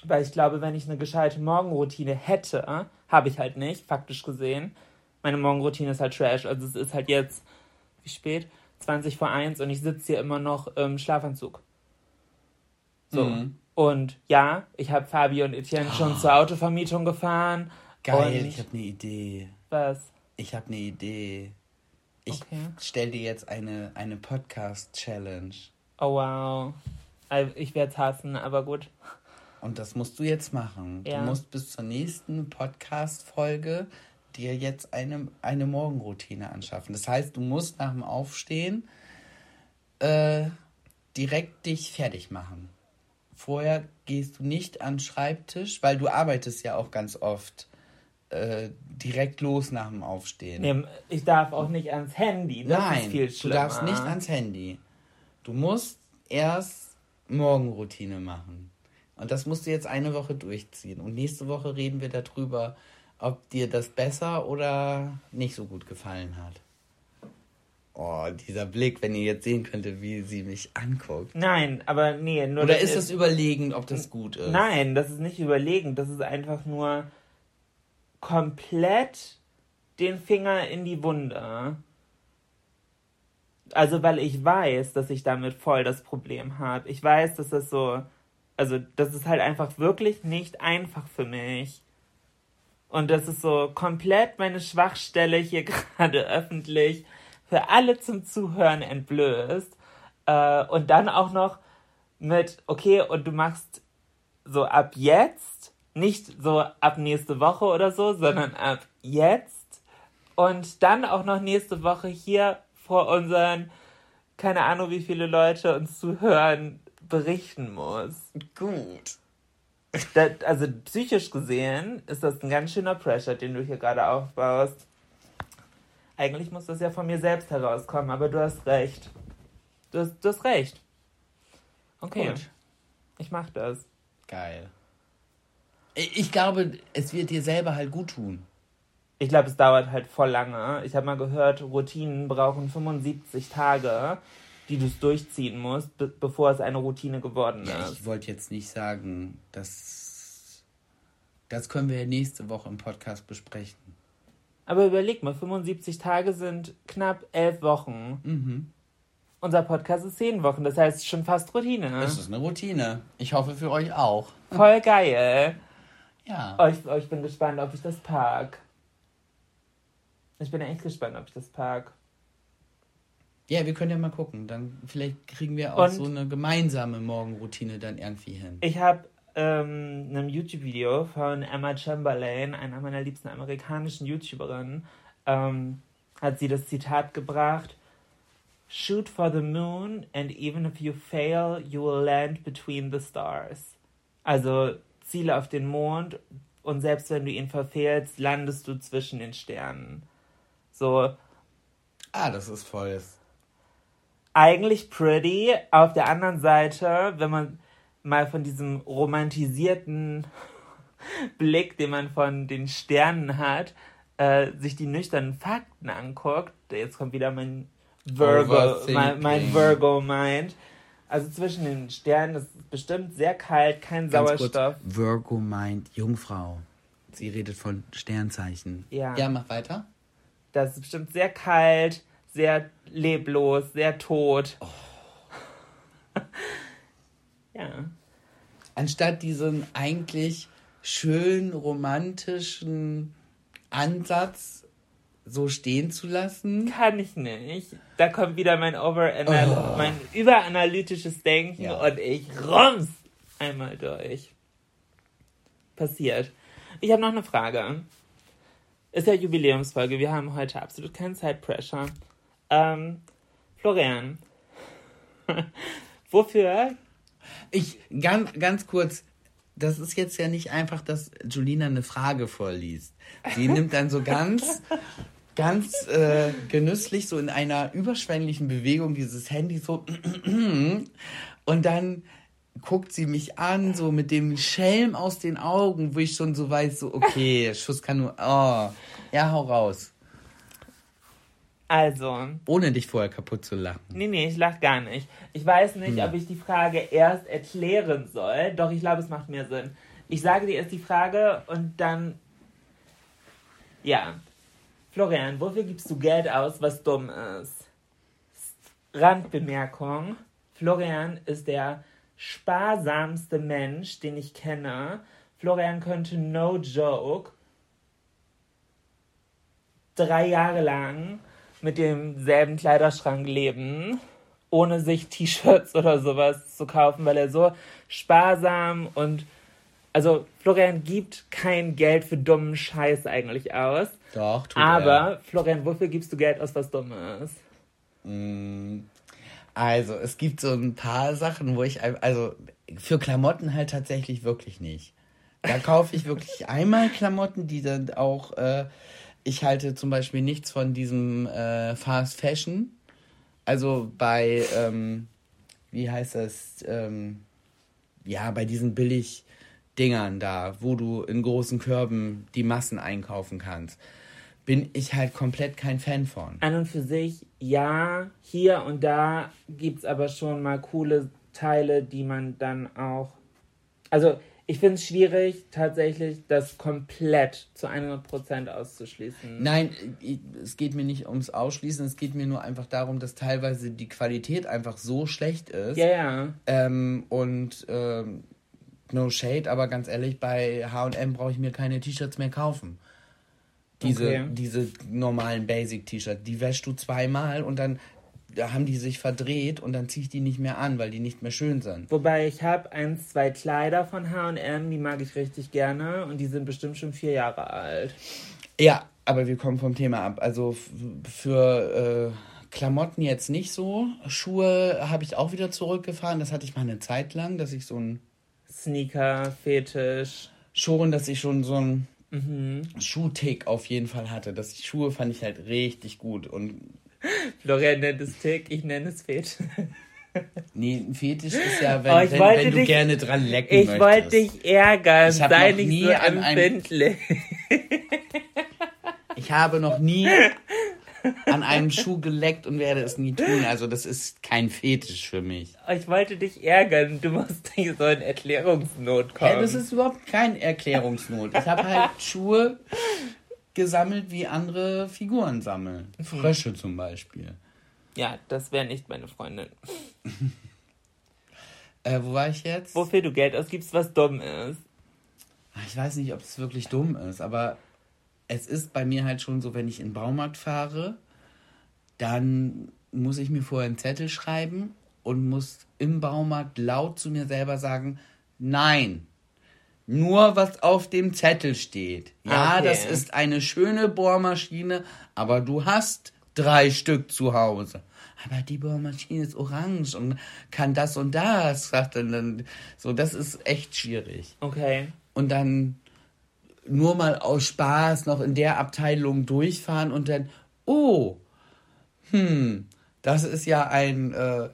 Weil ich glaube, wenn ich eine gescheite Morgenroutine hätte, habe ich halt nicht, faktisch gesehen. Meine Morgenroutine ist halt Trash. Also es ist halt jetzt, wie spät? 20 vor 1 und ich sitze hier immer noch im Schlafanzug. So. Mhm. Und ja, ich habe Fabi und Etienne schon zur Autovermietung gefahren. Geil, ich habe eine Idee. was? Ich habe eine Idee. Ich Okay. stell dir jetzt eine, eine Podcast-Challenge. Oh wow. Also, Ich werde es hassen, aber gut. Und das musst du jetzt machen. Ja. Du musst bis zur nächsten Podcast-Folge dir jetzt eine, eine Morgenroutine anschaffen. Das heißt, du musst nach dem Aufstehen äh, direkt dich fertig machen. Vorher gehst du nicht an den Schreibtisch, weil du arbeitest ja auch ganz oft äh, direkt los nach dem Aufstehen. Ich darf auch nicht ans Handy. Das Nein, du darfst nicht ans Handy. Du musst erst Morgenroutine machen. Und das musst du jetzt eine Woche durchziehen. Und nächste Woche reden wir darüber, ob dir das besser oder nicht so gut gefallen hat. Oh, dieser Blick, wenn ihr jetzt sehen könntet, wie sie mich anguckt. Nein, aber nee, nur Oder ist es überlegend, ob das gut ist? Nein, das ist nicht überlegend. Das ist einfach nur komplett den Finger in die Wunde. Also, weil ich weiß, dass ich damit voll das Problem habe. Ich weiß, dass das so. Also, das ist halt einfach wirklich nicht einfach für mich. Und das ist so komplett meine Schwachstelle hier gerade öffentlich für alle zum Zuhören entblößt. Äh, und dann auch noch mit, okay, und du machst so ab jetzt, nicht so ab nächste Woche oder so, sondern ab jetzt. Und dann auch noch nächste Woche hier vor unseren, keine Ahnung, wie viele Leute uns zuhören, berichten muss. Gut. Das, also psychisch gesehen ist das ein ganz schöner Pressure, den du hier gerade aufbaust. Eigentlich muss das ja von mir selbst herauskommen, aber du hast recht. Du hast, du hast recht. Okay, Gut. ich mach das. Geil. Ich ich glaube, es wird dir selber halt gut tun. Ich glaube, es dauert halt voll lange. Ich habe mal gehört, Routinen brauchen 75 Tage, die du es durchziehen musst, be bevor es eine Routine geworden Ja, ist. ich wollte jetzt nicht sagen, dass. Das können wir ja nächste Woche im Podcast besprechen. Aber überleg mal, 75 Tage sind knapp elf Wochen. Mhm. Unser Podcast ist zehn Wochen, das heißt schon fast Routine. Das ist eine Routine. Ich hoffe für euch auch. Voll geil. Ja. Oh, ich, oh, ich bin gespannt, ob ich das pack. Ich bin echt gespannt, ob ich das pack. Ja, wir können ja mal gucken. Dann vielleicht kriegen wir auch Und- so eine gemeinsame Morgenroutine dann irgendwie hin. Ich habe ähm, einem YouTube-Video von Emma Chamberlain, einer meiner liebsten amerikanischen YouTuberinnen, ähm, hat sie das Zitat gebracht: Shoot for the moon, and even if you fail, you will land between the stars. Also ziele auf den Mond und selbst wenn du ihn verfehlst, landest du zwischen den Sternen. So, Ah, das ist voll. Eigentlich pretty. Auf der anderen Seite, wenn man mal von diesem romantisierten Blick, den man von den Sternen hat, äh, sich die nüchternen Fakten anguckt, jetzt kommt wieder mein Virgo, mein, mein Virgo meint. Also zwischen den Sternen ist es bestimmt sehr kalt, kein Ganz Sauerstoff. Kurz, Virgo meint Jungfrau. Sie redet von Sternzeichen. Ja. Ja, mach weiter. Das ist bestimmt sehr kalt, sehr leblos, sehr tot. ja. Anstatt diesen eigentlich schön romantischen Ansatz so stehen zu lassen. Kann ich nicht. Da kommt wieder mein Overanal mein überanalytisches Denken Ja. und ich rums einmal durch. Passiert. Ich habe noch eine Frage. Ist ja Jubiläumsfolge. Wir haben heute absolut keinen Zeitpressure. Ähm, Florian. Wofür? Ich, ganz, ganz kurz, das ist jetzt ja nicht einfach, dass Julina eine Frage vorliest. Sie nimmt dann so ganz, ganz äh, genüsslich so in einer überschwänglichen Bewegung dieses Handy so und dann guckt sie mich an, so mit dem Schelm aus den Augen, wo ich schon so weiß, so, okay, Schuss kann nur, oh, ja, hau raus. Also, Ohne dich vorher kaputt zu lachen. Nee, nee, ich lach gar nicht. Ich weiß nicht, ob ich die Frage erst erklären soll. Doch, ich glaube, es macht mehr Sinn. Ich sage dir erst die Frage und dann. Ja. Florian, wofür gibst du Geld aus, was dumm ist? Randbemerkung. Florian ist der sparsamste Mensch, den ich kenne. Florian könnte no joke drei Jahre lang mit demselben Kleiderschrank leben, ohne sich T-Shirts oder sowas zu kaufen, weil er so sparsam und also Florian gibt kein Geld für dummen Scheiß eigentlich aus. Doch, tut Aber Florian, wofür gibst du Geld aus, was dumm ist? Also, es gibt so ein paar Sachen, wo ich, also für Klamotten halt tatsächlich wirklich nicht. Da kaufe ich wirklich einmal Klamotten, die dann auch, äh, ich halte zum Beispiel nichts von diesem äh, Fast Fashion. Also bei, ähm, wie heißt das, ähm, ja, bei diesen Billig-Dingern da, wo du in großen Körben die Massen einkaufen kannst, bin ich halt komplett kein Fan von. An und für sich, ja, hier und da gibt's aber schon mal coole Teile, die man dann auch. Also, ich finde es schwierig, tatsächlich das komplett zu 100% auszuschließen. Nein, es geht mir nicht ums Ausschließen, es geht mir nur einfach darum, dass teilweise die Qualität einfach so schlecht ist. Ja, ja. Ähm, und ähm, no shade, aber ganz ehrlich, bei HM brauche ich mir keine T-Shirts mehr kaufen. Diese, Okay. diese normalen Basic-T-Shirts, die wäschst du zweimal und dann da haben die sich verdreht und dann ziehe ich die nicht mehr an, weil die nicht mehr schön sind. Wobei ich habe eins, zwei Kleider von H&M, die mag ich richtig gerne und die sind bestimmt schon vier Jahre alt. Ja, aber wir kommen vom Thema ab. Also für äh, Klamotten jetzt nicht so. Schuhe habe ich auch wieder zurückgefahren. Das hatte ich mal eine Zeit lang, dass ich so ein Sneaker, Fetisch. schon, dass ich schon so ein Mhm. Schuhtick auf jeden Fall hatte. Das Schuhe fand ich halt richtig gut und Florian nennt es Tick, ich nenne es Fetisch. nee, ein Fetisch ist ja, wenn, Oh, ich wenn, wenn du dich- gerne dran lecken Ich möchtest. wollte dich ärgern, Ich sei noch nicht nie so an einem- empfindlich. Ich habe noch nie an einem Schuh geleckt und werde es nie tun. Also das ist kein Fetisch für mich. Ich wollte dich ärgern, du musst nicht so in Erklärungsnot kommen. Ja, das ist überhaupt kein Erklärungsnot. Ich habe halt Schuhe gesammelt, wie andere Figuren sammeln. Frösche zum Beispiel. ja, das wäre nicht meine Freundin. Äh, wo war ich jetzt? Wofür du Geld ausgibst, was dumm ist. Ich weiß nicht, ob es wirklich dumm ist, aber es ist bei mir halt schon so, wenn ich in den Baumarkt fahre, dann muss ich mir vorher einen Zettel schreiben und muss im Baumarkt laut zu mir selber sagen, nein, nur was auf dem Zettel steht. Ja, Okay. das ist eine schöne Bohrmaschine, aber du hast drei Stück zu Hause. Aber die Bohrmaschine ist orange und kann das und das, sagt dann. So, das ist echt schwierig Okay. und dann nur mal aus Spaß noch in der Abteilung durchfahren und dann, oh, hm, das ist ja ein, äh,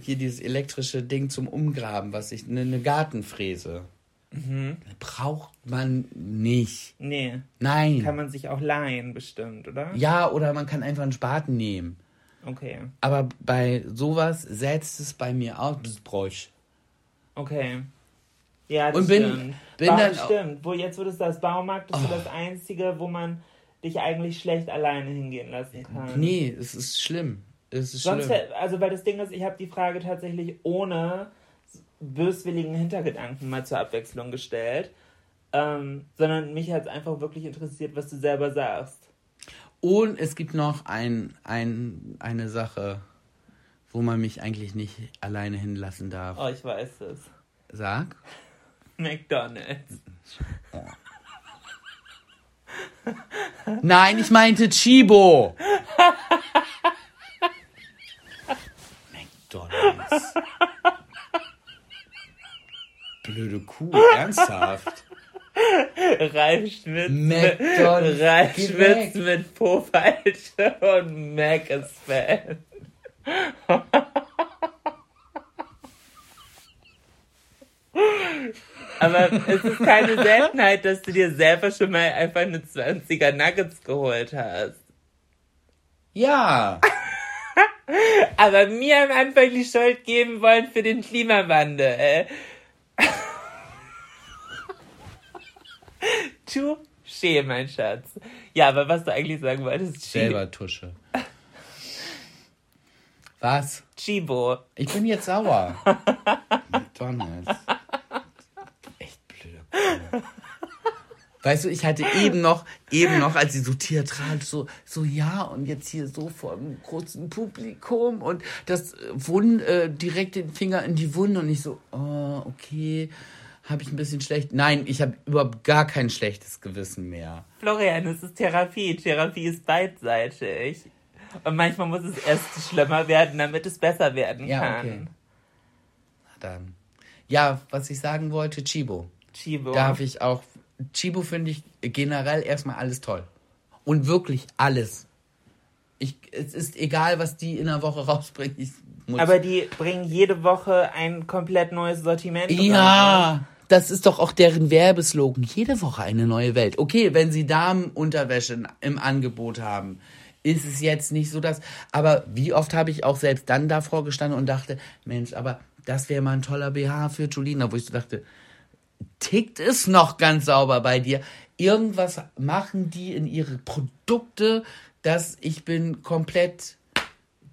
hier dieses elektrische Ding zum Umgraben, was ich, eine ne Gartenfräse. Braucht man nicht. Nee. Nein. Kann man sich auch leihen, bestimmt, oder? ja, oder man kann einfach einen Spaten nehmen. Okay. Aber bei sowas setzt es bei mir aus, das bräuch. Okay. Ja, das Und bin- stimmt. bin Ba dann stimmt. Wo jetzt wird es das Baumarkt, ist Oh. das einzige, wo man dich eigentlich schlecht alleine hingehen lassen kann. Nee, es ist schlimm. Es ist Sonst, schlimm. also weil das Ding ist, ich habe die Frage tatsächlich ohne böswilligen Hintergedanken mal zur Abwechslung gestellt, ähm, sondern mich hat es einfach wirklich interessiert, was du selber sagst. Und es gibt noch ein, ein, eine Sache, wo man mich eigentlich nicht alleine hinlassen darf. Oh, ich weiß es. Sag. McDonald's. Nein, ich meinte Chibo. McDonalds. Blöde Kuh, ernsthaft. Ralf Schmitz. McDonald's, Ralf Schmitz mit Po-Falte und Mac ist Fan. Aber es ist keine Seltenheit, dass du dir selber schon mal einfach eine 20er Nuggets geholt hast. Ja. Aber mir am Anfang die Schuld geben wollen für den Klimawandel. Äh. Touché, mein Schatz. Ja, aber was du eigentlich sagen wolltest, Selber Tusche. Was? Chibo. Ich bin jetzt sauer. McDonalds. Echt blöde Kuh. Weißt du, ich hatte eben noch, eben noch, als sie so theatral so, so ja und jetzt hier so vor einem großen Publikum und das Wund, äh, direkt den Finger in die Wunde und ich so, oh, okay, habe ich ein bisschen schlecht. Nein, ich habe überhaupt gar kein schlechtes Gewissen mehr. Florian, es ist Therapie. Therapie ist beidseitig. Und manchmal muss es erst schlimmer werden, damit es besser werden Ja, kann. okay. Na dann. Ja, was ich sagen wollte, Chibo. Chibo. darf ich auch. Chibo finde ich generell erstmal alles toll. Und wirklich alles. Ich, es ist egal, was die in der Woche rausbringen. Ich muss Aber die bringen jede Woche ein komplett neues Sortiment. raus. ja, das ist doch auch deren Werbeslogan. Jede Woche eine neue Welt. Okay, wenn sie Damenunterwäsche im Angebot haben, ist es jetzt nicht so das. Aber wie oft habe ich auch selbst dann davor gestanden und dachte, Mensch, aber das wäre mal ein toller BH für Julina, wo ich so dachte, tickt es noch ganz sauber bei dir? Irgendwas machen die in ihre Produkte, dass ich bin komplett,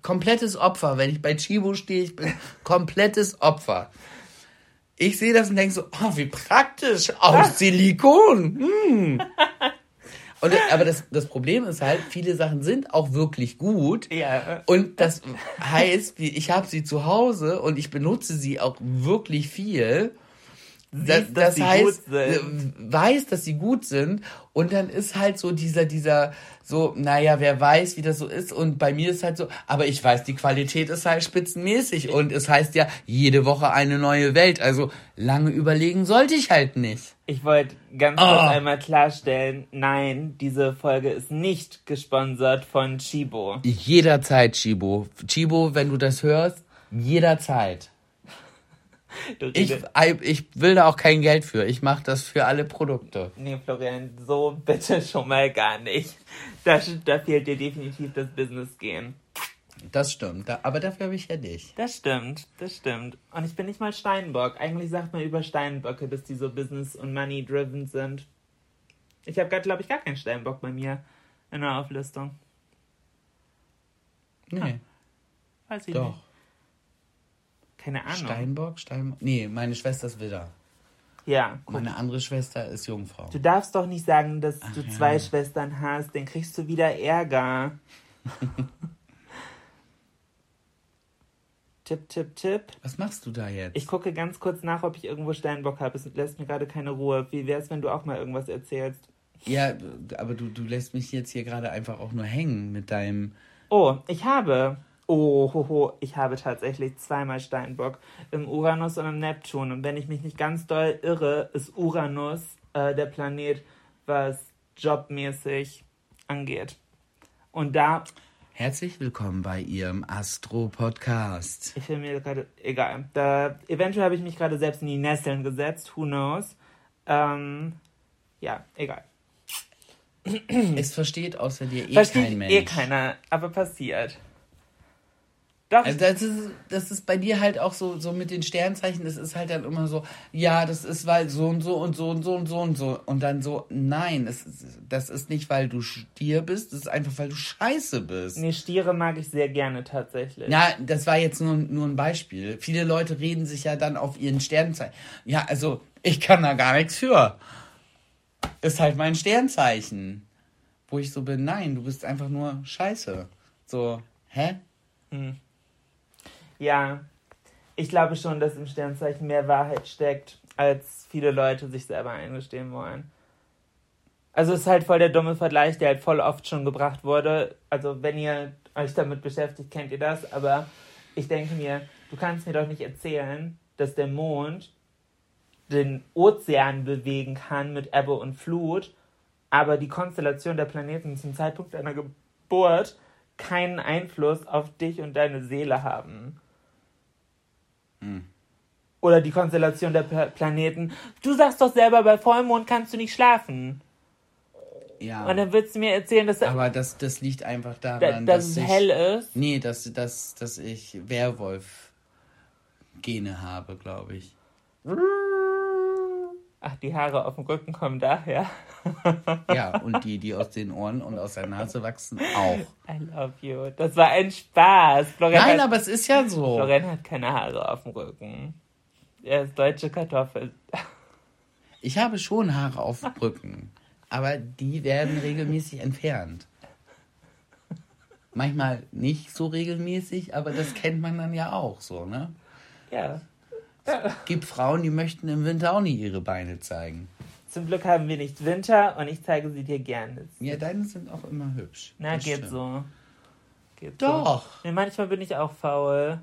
komplettes Opfer. Wenn ich bei Chibo stehe, ich bin komplettes Opfer. Ich sehe das und denke so, oh, wie praktisch, aus Silikon. Hm. Und, aber das, das Problem ist halt, viele Sachen sind auch wirklich gut. Ja. Und das heißt, ich habe sie zu Hause und ich benutze sie auch wirklich viel. Das, dass das sie heißt, äh, weiß, dass sie gut sind. Und dann ist halt so dieser, dieser, so, naja, wer weiß, wie das so ist. Und bei mir ist halt so, aber ich weiß, die Qualität ist halt spitzenmäßig. Und es heißt ja, jede Woche eine neue Welt. Also lange überlegen sollte ich halt nicht. Ich wollte ganz Ah. kurz einmal klarstellen, nein, diese Folge ist nicht gesponsert von Chibo. Jederzeit, Chibo. Chibo, wenn du das hörst, jederzeit. Ich, ich will da auch kein Geld für. Ich mache das für alle Produkte. nee, Florian, so bitte schon mal gar nicht. Da, da fehlt dir definitiv das Business gehen. Das stimmt. Da, aber dafür habe ich ja dich. Das stimmt, das stimmt. Und ich bin nicht mal Steinbock. Eigentlich sagt man über Steinböcke, dass die so business- und money-driven sind. Ich habe gerade, glaube ich, gar keinen Steinbock bei mir in der Auflistung. Nee, Weiß ich doch. nicht. Keine Ahnung. Steinbock, Steinbock. Nee, meine Schwester ist Widder. Ja, guck. Meine andere Schwester ist Jungfrau. Du darfst doch nicht sagen, dass du ja. zwei Schwestern hast, dann kriegst du wieder Ärger. tipp, tipp, tipp. Was machst du da jetzt? Ich gucke ganz kurz nach, ob ich irgendwo Steinbock habe. Es lässt mir gerade keine Ruhe. Wie wär's, wenn du auch mal irgendwas erzählst? ja, aber du, du lässt mich jetzt hier gerade einfach auch nur hängen mit deinem. Oh, ich habe. Oh, hoho, ich habe tatsächlich zweimal Steinbock im Uranus und im Neptun. Und wenn ich mich nicht ganz doll irre, ist Uranus äh, der Planet, was jobmäßig angeht. Und da Herzlich willkommen bei Ihrem Astro-Podcast. Ich will mir gerade, egal. Da, eventuell habe ich mich gerade selbst in die Nesseln gesetzt, who knows. Ähm, ja, egal. Es versteht außer dir eh Versteht kein Mensch. eh keiner, aber passiert. Doch, Also das ist, das ist bei dir halt auch so, so mit den Sternzeichen, das ist halt dann immer so, ja, das ist weil so und so und so und so und so und so. Und dann so, nein, das ist, das ist nicht, weil du Stier bist, das ist einfach, weil du scheiße bist. nee, Stiere mag ich sehr gerne tatsächlich. Ja, das war jetzt nur, nur ein Beispiel. Viele Leute reden sich ja dann auf ihren Sternzeichen. Ja, also, ich kann da gar nichts für. Ist halt mein Sternzeichen. Wo ich so bin, nein, du bist einfach nur scheiße. So, hä? Ja, ich glaube schon, dass im Sternzeichen mehr Wahrheit steckt, als viele Leute sich selber eingestehen wollen. Also es ist halt voll der dumme Vergleich, der halt voll oft schon gebracht wurde. Also wenn ihr euch damit beschäftigt, kennt ihr das. Aber ich denke mir, du kannst mir doch nicht erzählen, dass der Mond den Ozean bewegen kann mit Ebbe und Flut, aber die Konstellation der Planeten zum Zeitpunkt deiner Geburt keinen Einfluss auf dich und deine Seele haben. Oder die Konstellation der Pla- Planeten. Du sagst doch selber, bei Vollmond kannst du nicht schlafen. Ja. Und dann willst du mir erzählen, dass, Aber das, das liegt einfach da, daran, dass dass, es ich, hell ist. Nee, dass, dass, dass ich Werwolf-Gene habe, glaube ich. Ach, die Haare auf dem Rücken kommen daher. Ja, und die, die aus den Ohren und aus der Nase wachsen, auch. I love you. Das war ein Spaß. Florian, Nein, hat, aber es ist ja so. Florian hat keine Haare auf dem Rücken. Er ist deutsche Kartoffel. Ich habe schon Haare auf dem Rücken, aber die werden regelmäßig entfernt. Manchmal nicht so regelmäßig, aber das kennt man dann ja auch so, ne? Ja. Gibt Frauen, die möchten im Winter auch nie ihre Beine zeigen. Zum Glück haben wir nicht Winter und ich zeige sie dir gerne. Ja, deine sind auch immer hübsch. Na, Das geht stimmt. so. Geht Doch. So. Nee, manchmal bin ich auch faul.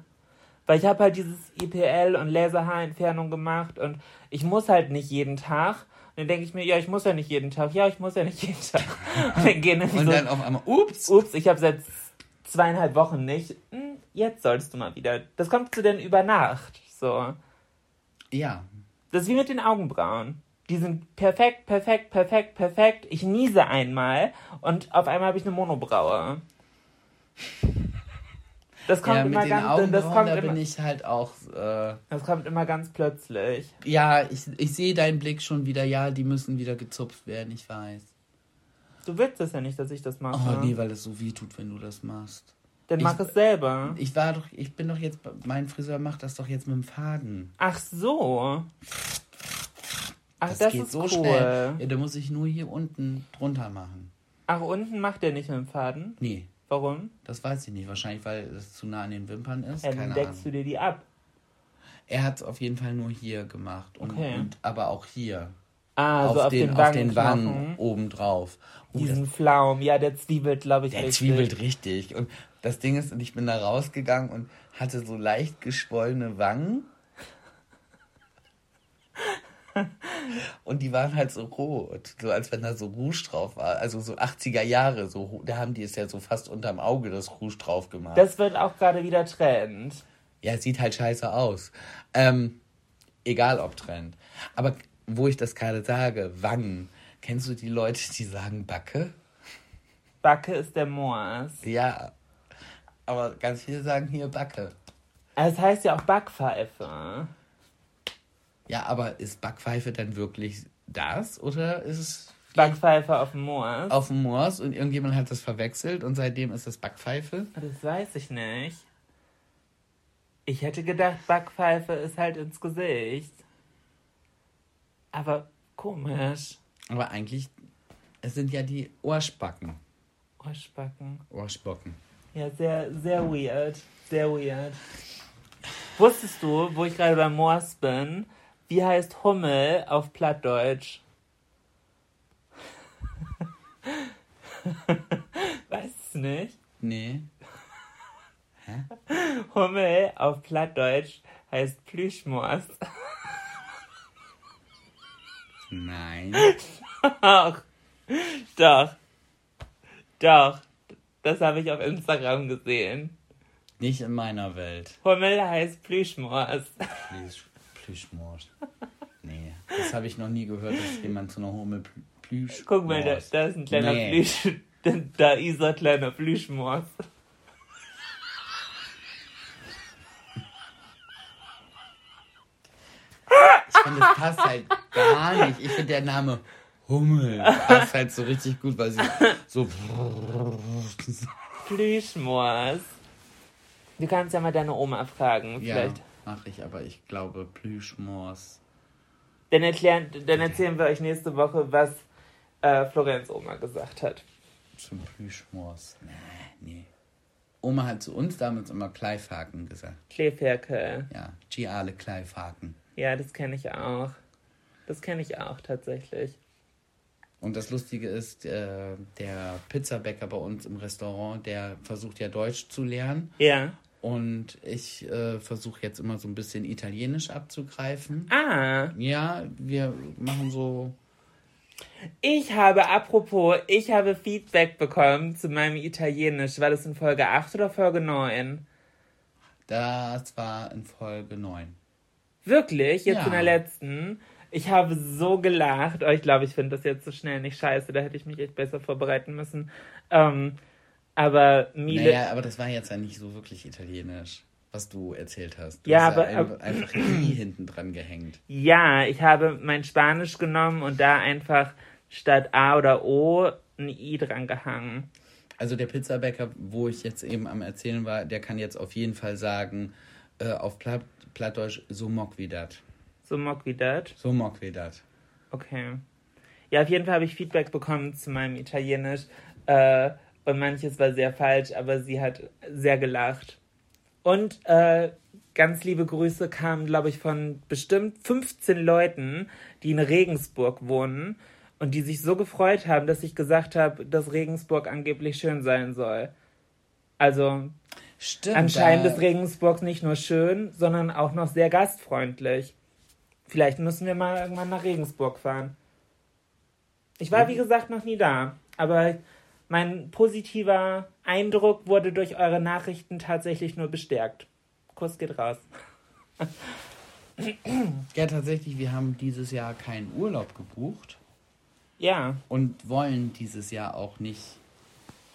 Weil ich habe halt dieses IPL und Laserhaarentfernung gemacht und ich muss halt nicht jeden Tag. Und dann denke ich mir, ja, ich muss ja nicht jeden Tag. Ja, ich muss ja nicht jeden Tag. Und dann gehen Und so, dann auf einmal, ups. ups, ich habe seit zweieinhalb Wochen nicht. Hm, Jetzt sollst du mal wieder. Das kommt zu denn über Nacht. So. Ja, Das ist wie mit den Augenbrauen. Die sind perfekt, perfekt, perfekt, perfekt. Ich niese einmal und auf einmal habe ich eine Monobraue. Das kommt ja mit immer den ganz, das kommt da immer, bin ich halt auch... Äh, das kommt immer ganz plötzlich. ja, ich, ich sehe deinen Blick schon wieder. Ja, die müssen wieder gezupft werden, ich weiß. Du willst es ja nicht, dass ich das mache. Oh nee, weil es so weh tut, wenn du das machst. Dann ich- mach es selber. Ich war doch, ich bin doch jetzt, mein Friseur macht das doch jetzt mit dem Faden. Ach so. Ach, das, geht ist so cool. schnell. Ja, da muss ich nur hier unten drunter machen. Ach, unten macht er nicht mit dem Faden. Nee, Warum? das weiß ich nicht. Wahrscheinlich, weil es zu nah an den Wimpern ist. Ja, dann deckst Ahnung. du dir die ab. Er hat es auf jeden Fall nur hier gemacht. Und, Okay. und aber auch hier. Ah, so auf den, auf den Wangenknochen. Wangen obendrauf. Oh, Diesen Pflaum. Ja, der zwiebelt, glaube ich, Der richtig. zwiebelt richtig. Und das Ding ist, und ich bin da rausgegangen und hatte so leicht geschwollene Wangen. Und die waren halt so rot, so als wenn da so Rouge drauf war. Also so 80er Jahre, so, da haben die es ja so fast unterm Auge das Rouge drauf gemacht. Das wird auch gerade wieder Trend. ja, sieht halt scheiße aus. Ähm, egal ob Trend. Aber wo ich das gerade sage, Wangen. Kennst du die Leute, die sagen Backe? Backe ist der Moors. Ja. Aber ganz viele sagen hier Backe. Es heißt ja auch Backpfeife. Ja, aber ist Backpfeife dann wirklich das? Oder ist es Backpfeife auf dem Moors. auf dem Moors und irgendjemand hat das verwechselt und seitdem ist es Backpfeife? Das weiß ich nicht. Ich hätte gedacht, Backpfeife ist halt ins Gesicht. Aber komisch. Aber eigentlich, es sind ja die Ohrspacken. Ohrschbacken. Ohrspocken. Ja, sehr, sehr weird. Sehr weird. Wusstest du, wo ich gerade beim Moors bin, wie heißt Hummel auf Plattdeutsch? weißt du nicht? Nee. Hummel auf Plattdeutsch heißt Plüschmoors. Nein. Doch. Doch. Doch. Das habe ich auf Instagram gesehen. Nicht in meiner Welt. Hummel heißt Plüschmors. Plüsch, Plüschmors. Nee, das habe ich noch nie gehört, dass jemand zu einer Hummel Plü- Plüsch. Guck mal, da, da ist ein kleiner Nee. Plüsch. Da ist ein kleiner Plüschmors. Ich finde, das passt halt gar nicht. Ich finde, der Name Hummel passt halt so richtig gut, weil sie so. Plüschmors. Du kannst ja mal deine Oma fragen, Ja, vielleicht. mache ich, aber ich glaube Plüschmors. Dann, erklären, dann erzählen wir euch nächste Woche, was äh, Florenz Oma gesagt hat. Zum Plüschmors. Nee, nee. Oma hat zu uns damals immer Kleifhaken gesagt. Kleeferkel. Ja, Giale Kleifhaken. Ja, das kenne ich auch. Das kenne ich auch tatsächlich. Und das Lustige ist, äh, der Pizzabäcker bei uns im Restaurant, der versucht ja Deutsch zu lernen. Ja. Und ich äh, versuche jetzt immer so ein bisschen Italienisch abzugreifen. Ah, Ja, wir machen so. ich habe, apropos, ich habe Feedback bekommen zu meinem Italienisch. War das in Folge 8 oder Folge 9? Das war in Folge 9. Wirklich? Jetzt Ja. in der letzten? Ich habe so gelacht. Oh, ich glaube, ich finde das jetzt so schnell nicht scheiße. Da hätte ich mich echt besser vorbereiten müssen. Ähm, aber Miele. Naja, aber das war jetzt ja nicht so wirklich italienisch, was du erzählt hast. Du Ja, hast aber- ein, aber- einfach I hinten dran gehängt. Ja, ich habe mein Spanisch genommen und da einfach statt A oder O ein I dran gehangen. Also der Pizzabäcker, wo ich jetzt eben am Erzählen war, der kann jetzt auf jeden Fall sagen, äh, auf Platt, Plattdeutsch, so mock wie dat. So mock wie das. So mock wie dat. Okay. Ja, auf jeden Fall habe ich Feedback bekommen zu meinem Italienisch. Äh, und manches war sehr falsch, aber sie hat sehr gelacht. Und äh, ganz liebe Grüße kamen, glaube ich, von bestimmt 15 Leuten, die in Regensburg wohnen und die sich so gefreut haben, dass ich gesagt habe, dass Regensburg angeblich schön sein soll. Also Stimmt. anscheinend da- ist Regensburg nicht nur schön, sondern auch noch sehr gastfreundlich. Vielleicht müssen wir mal irgendwann nach Regensburg fahren. Ich war, wie gesagt, noch nie da, aber mein positiver Eindruck wurde durch eure Nachrichten tatsächlich nur bestärkt. Kuss geht raus. Ja, tatsächlich, wir haben dieses Jahr keinen Urlaub gebucht Ja, und wollen dieses Jahr auch nicht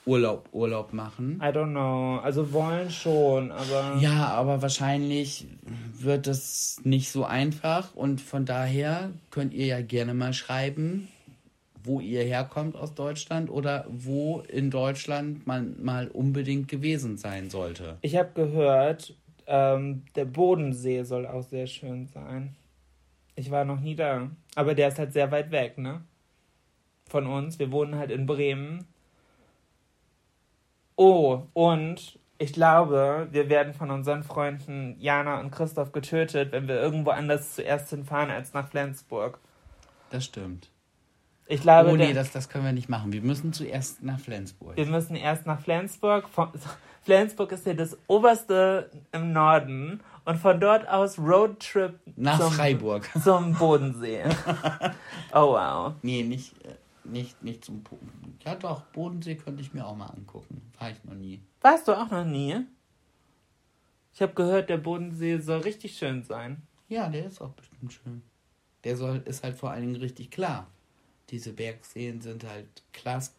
Urlaub, Urlaub machen. I don't know. Also wollen schon, aber. Ja, aber wahrscheinlich wird es nicht so einfach und von daher könnt ihr ja gerne mal schreiben, wo ihr herkommt aus Deutschland oder wo in Deutschland man mal unbedingt gewesen sein sollte. Ich habe gehört, ähm, der Bodensee soll auch sehr schön sein. Ich war noch nie da. Aber der ist halt sehr weit weg, ne? Von uns. Wir wohnen halt in Bremen. Oh, und ich glaube, wir werden von unseren Freunden Jana und Christoph getötet, wenn wir irgendwo anders zuerst hinfahren als nach Flensburg. Das stimmt. Ich glaube, oh nee, das, das können wir nicht machen. Wir müssen zuerst nach Flensburg. Wir müssen erst nach Flensburg. Flensburg ist ja das oberste im Norden. Und von dort aus Roadtrip Nach zum, Freiburg. zum Bodensee. oh wow. Nee, nicht, äh, nicht, nicht zum Po- Ja doch, Bodensee könnte ich mir auch mal angucken. War ich noch nie. Warst du auch noch nie? Ich habe gehört, der Bodensee soll richtig schön sein. Ja, der ist auch bestimmt schön. Der soll, ist halt vor allen Dingen richtig klar. Diese Bergseen sind halt Glas.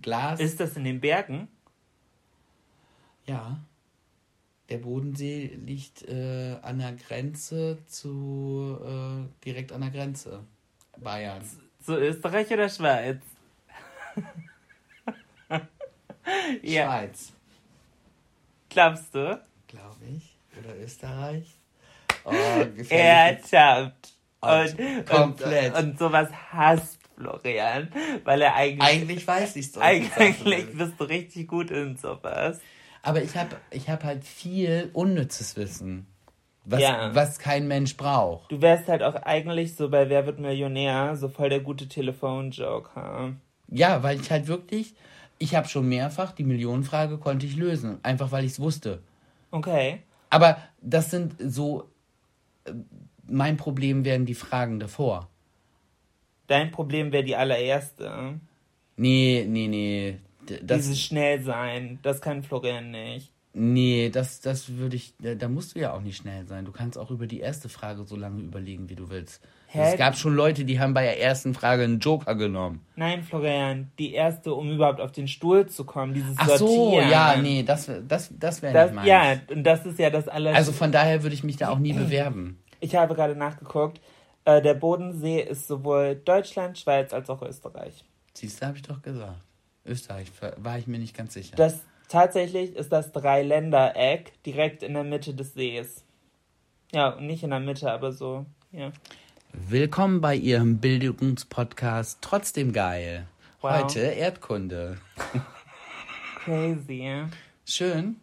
Glas. Ist das in den Bergen? ja. Der Bodensee liegt äh, an der Grenze zu. Äh, direkt an der Grenze. Bayern. So Österreich oder Schweiz? ja, Schweiz, glaubst du? glaube ich. Oder Österreich. Oh, Er tappt. Und Und, komplett. Und, und sowas hasst Florian, weil er eigentlich. Eigentlich weiß ich doch. Eigentlich bist du richtig gut in sowas. Aber ich habe ich hab halt viel unnützes Wissen. Was, Ja. was kein Mensch braucht. Du wärst halt auch eigentlich so bei Wer wird Millionär so voll der gute Telefonjoker. Ja, weil ich halt wirklich, ich habe schon mehrfach die Millionenfrage konnte ich lösen, einfach weil ich es wusste. Okay. Aber das sind so, äh, mein Problem wären die Fragen davor. Dein Problem wäre die allererste. Nee, nee, nee, Das, Dieses schnell sein, das kann Florian nicht. Nee, das, das würde ich, da, musst du ja auch nicht schnell sein. Du kannst auch über die erste Frage so lange überlegen, wie du willst. Hä? Es gab schon Leute, die haben bei der ersten Frage einen Joker genommen. Nein, Florian, die erste, um überhaupt auf den Stuhl zu kommen, dieses Ach so, Sortieren. ja, nee, das, das, das wäre nicht meins. ja, und das ist ja das alles. Also von daher würde ich mich da auch nie bewerben. ich habe gerade nachgeguckt. Äh, der Bodensee ist sowohl Deutschland, Schweiz als auch Österreich. Siehst du, habe ich doch gesagt. Österreich war ich mir nicht ganz sicher. Das tatsächlich ist das Dreiländereck direkt in der Mitte des Sees. Ja, nicht in der Mitte, aber so, ja. Willkommen bei Ihrem Bildungspodcast Trotzdem geil. Wow. Heute Erdkunde. Crazy. Schön.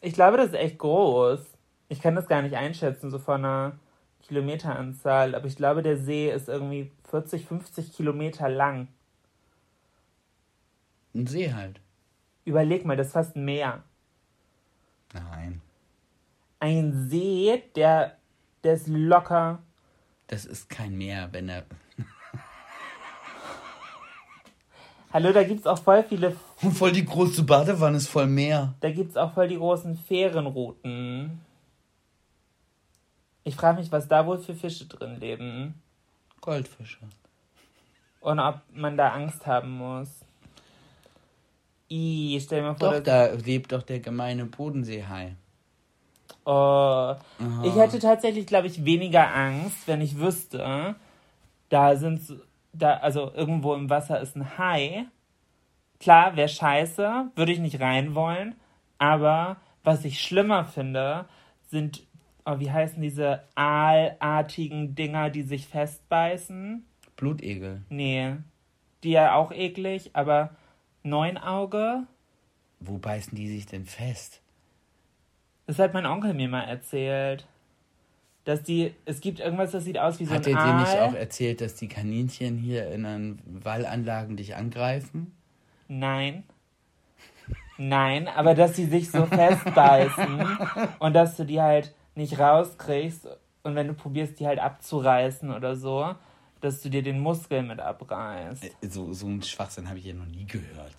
Ich glaube, das ist echt groß. Ich kann das gar nicht einschätzen, so von einer Kilometeranzahl, aber ich glaube, der See ist irgendwie 40, 50 Kilometer lang. Ein See halt. Überleg mal, das ist fast ein Meer. Nein. Ein See, der, der ist locker. Das ist kein Meer, wenn er. Hallo, da gibt's auch voll viele, Und voll die große Badewanne ist voll Meer. da gibt's auch voll die großen Fährenrouten. Ich frage mich, was da wohl für Fische drin leben. Goldfische. Und ob man da Angst haben muss. I, stell dir mal vor, Doch, da lebt doch der gemeine Bodenseehai. Oh, ich hätte tatsächlich, glaube ich, weniger Angst, wenn ich wüsste, da sind, da, also irgendwo im Wasser ist ein Hai. Klar, wäre scheiße, würde ich nicht rein wollen. Aber was ich schlimmer finde, sind, oh, wie heißen diese aalartigen Dinger, die sich festbeißen? Blutegel. Nee, die ja auch eklig, aber Neunauge? Wo beißen die sich denn fest? Das hat mein Onkel mir mal erzählt. Dass die, es gibt irgendwas, das sieht aus wie so Hat ein er dir nicht auch erzählt, dass die Kaninchen hier in den Wallanlagen dich angreifen? Nein. Nein, aber dass die sich so festbeißen und dass du die halt nicht rauskriegst und wenn du probierst, die halt abzureißen oder so, dass du dir den Muskel mit abreißt. So, so ein Schwachsinn habe ich ja noch nie gehört.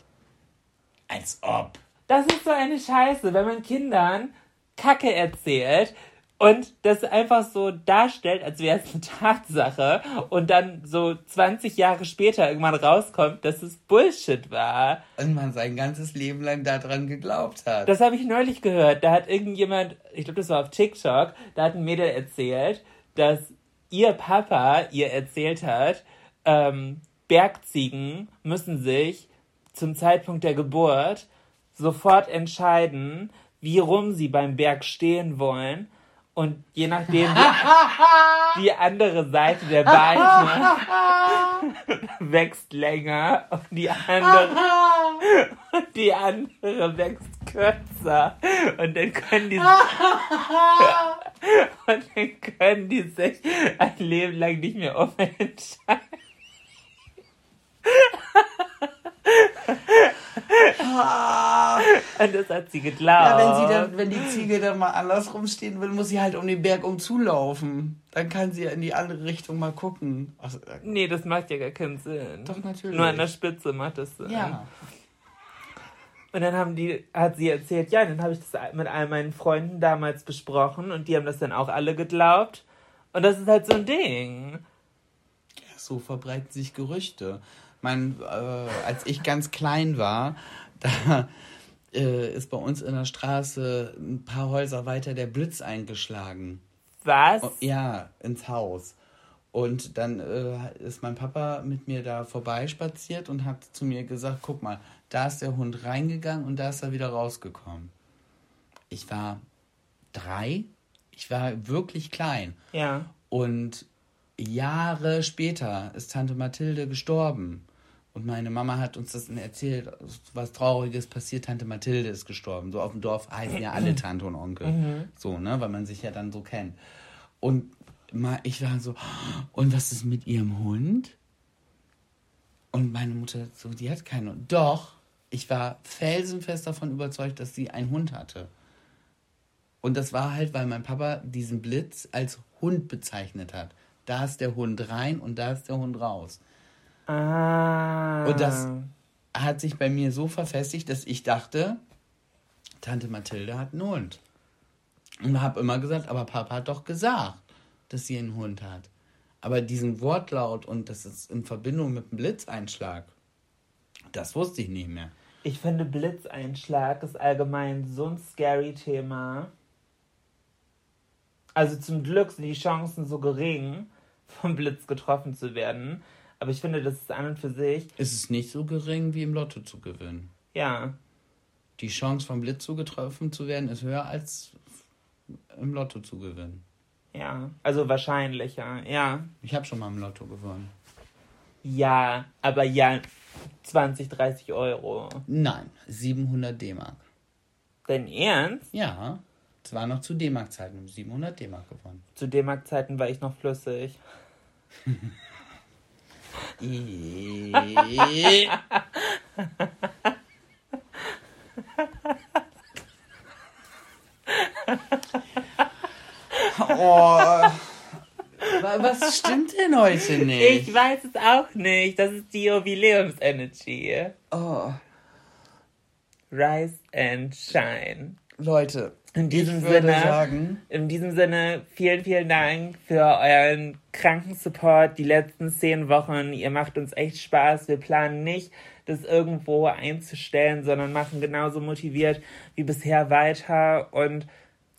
Als ob. Das ist so eine Scheiße, wenn man Kindern Kacke erzählt und das einfach so darstellt, als wäre es eine Tatsache und dann so 20 Jahre später irgendwann rauskommt, dass es Bullshit war. Und man sein ganzes Leben lang daran geglaubt hat. Das habe ich neulich gehört. Da hat irgendjemand, ich glaube, das war auf TikTok, da hat ein Mädel erzählt, dass ihr Papa ihr erzählt hat, ähm, Bergziegen müssen sich zum Zeitpunkt der Geburt sofort entscheiden, wie rum sie beim Berg stehen wollen. Und je nachdem die, die andere Seite der Beine wächst länger und die andere und die andere wächst kürzer und dann können die und dann können die sich ein Leben lang nicht mehr umentscheiden. Und das hat sie geglaubt. Ja, wenn, sie dann, wenn die Ziege dann mal andersrum stehen will, muss sie halt um den Berg umzulaufen. Dann kann sie ja in die andere Richtung mal gucken. Ach, äh, Nee, das macht ja gar keinen Sinn. Doch, natürlich. Nur an der Spitze macht das Sinn. ja. Und dann haben die, hat sie erzählt, ja, dann habe ich das mit all meinen Freunden damals besprochen und die haben das dann auch alle geglaubt. Und das ist halt so ein Ding. So verbreiten sich Gerüchte. Mein, äh, als ich ganz klein war, da äh, ist bei uns in der Straße ein paar Häuser weiter der Blitz eingeschlagen. Was? Oh, Ja, ins Haus. Und dann äh, ist mein Papa mit mir da vorbeispaziert und hat zu mir gesagt, guck mal, da ist der Hund reingegangen und da ist er wieder rausgekommen. Ich war drei, ich war wirklich klein. Ja. Und Jahre später ist Tante Mathilde gestorben. Und meine Mama hat uns das erzählt, was Trauriges passiert, Tante Mathilde ist gestorben. So auf dem Dorf heißen ja alle Tante und Onkel. So, ne, weil man sich ja dann so kennt. Und ich war so, und was ist mit ihrem Hund? Und meine Mutter so, die hat keinen Hund. Doch, ich war felsenfest davon überzeugt, dass sie einen Hund hatte. Und das war halt, weil mein Papa diesen Blitz als Hund bezeichnet hat. Da ist der Hund rein und da ist der Hund raus. Ah. Und das- hat sich bei mir so verfestigt, dass ich dachte, Tante Mathilde hat einen Hund. Und habe immer gesagt, aber Papa hat doch gesagt, dass sie einen Hund hat. Aber diesen Wortlaut und das ist in Verbindung mit einem Blitzeinschlag, das wusste ich nicht mehr. Ich finde, Blitzeinschlag ist allgemein so ein scary Thema. Also zum Glück sind die Chancen so gering, vom Blitz getroffen zu werden. Aber ich finde, das ist an und für sich. Ist es nicht so gering wie im Lotto zu gewinnen? Ja. Die Chance vom Blitz zugetroffen zu werden ist höher als im Lotto zu gewinnen. Ja, also wahrscheinlicher, ja. Ich habe schon mal im Lotto gewonnen. Ja, aber ja, 20, 30 Euro. Nein, 700 D-Mark. Dein Ernst? Ja, es war noch zu D-Mark-Zeiten, 700 D-Mark gewonnen. Zu D-Mark-Zeiten war ich noch flüssig. oh. Was stimmt denn heute nicht? Ich weiß es auch nicht. Das ist die Jubiläums-Energy. Oh. Rise and shine. Leute, in diesem ich würde Sinne, sagen, in diesem Sinne, vielen, vielen Dank für euren kranken Support die letzten zehn Wochen. Ihr macht uns echt Spaß. Wir planen nicht, das irgendwo einzustellen, sondern machen genauso motiviert wie bisher weiter. Und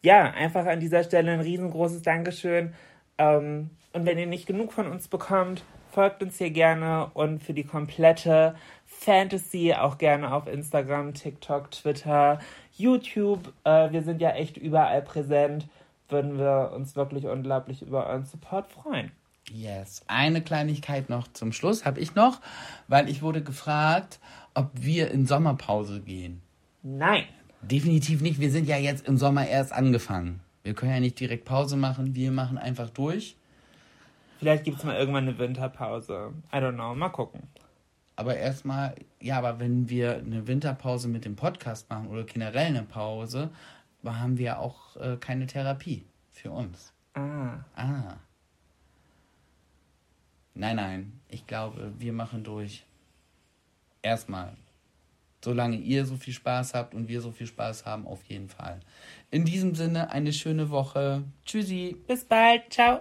ja, einfach an dieser Stelle ein riesengroßes Dankeschön. Ähm, und wenn ihr nicht genug von uns bekommt, folgt uns hier gerne und für die komplette Fantasy auch gerne auf Instagram, TikTok, Twitter, YouTube. Äh, wir sind ja echt überall präsent. Würden wir uns wirklich unglaublich über euren Support freuen. Yes. Eine Kleinigkeit noch zum Schluss habe ich noch, weil ich wurde gefragt, ob wir in Sommerpause gehen. Nein. Definitiv nicht. Wir sind ja jetzt im Sommer erst angefangen. Wir können ja nicht direkt Pause machen. Wir machen einfach durch. Vielleicht gibt es mal irgendwann eine Winterpause. I don't know. Mal gucken. Aber erstmal, ja, aber wenn wir eine Winterpause mit dem Podcast machen oder generell eine Pause, haben wir auch äh, keine Therapie für uns. Ah. Ah. Nein, nein. Ich glaube, wir machen durch. Erstmal. Solange ihr so viel Spaß habt und wir so viel Spaß haben, auf jeden Fall. In diesem Sinne, eine schöne Woche. Tschüssi. Bis bald. Ciao.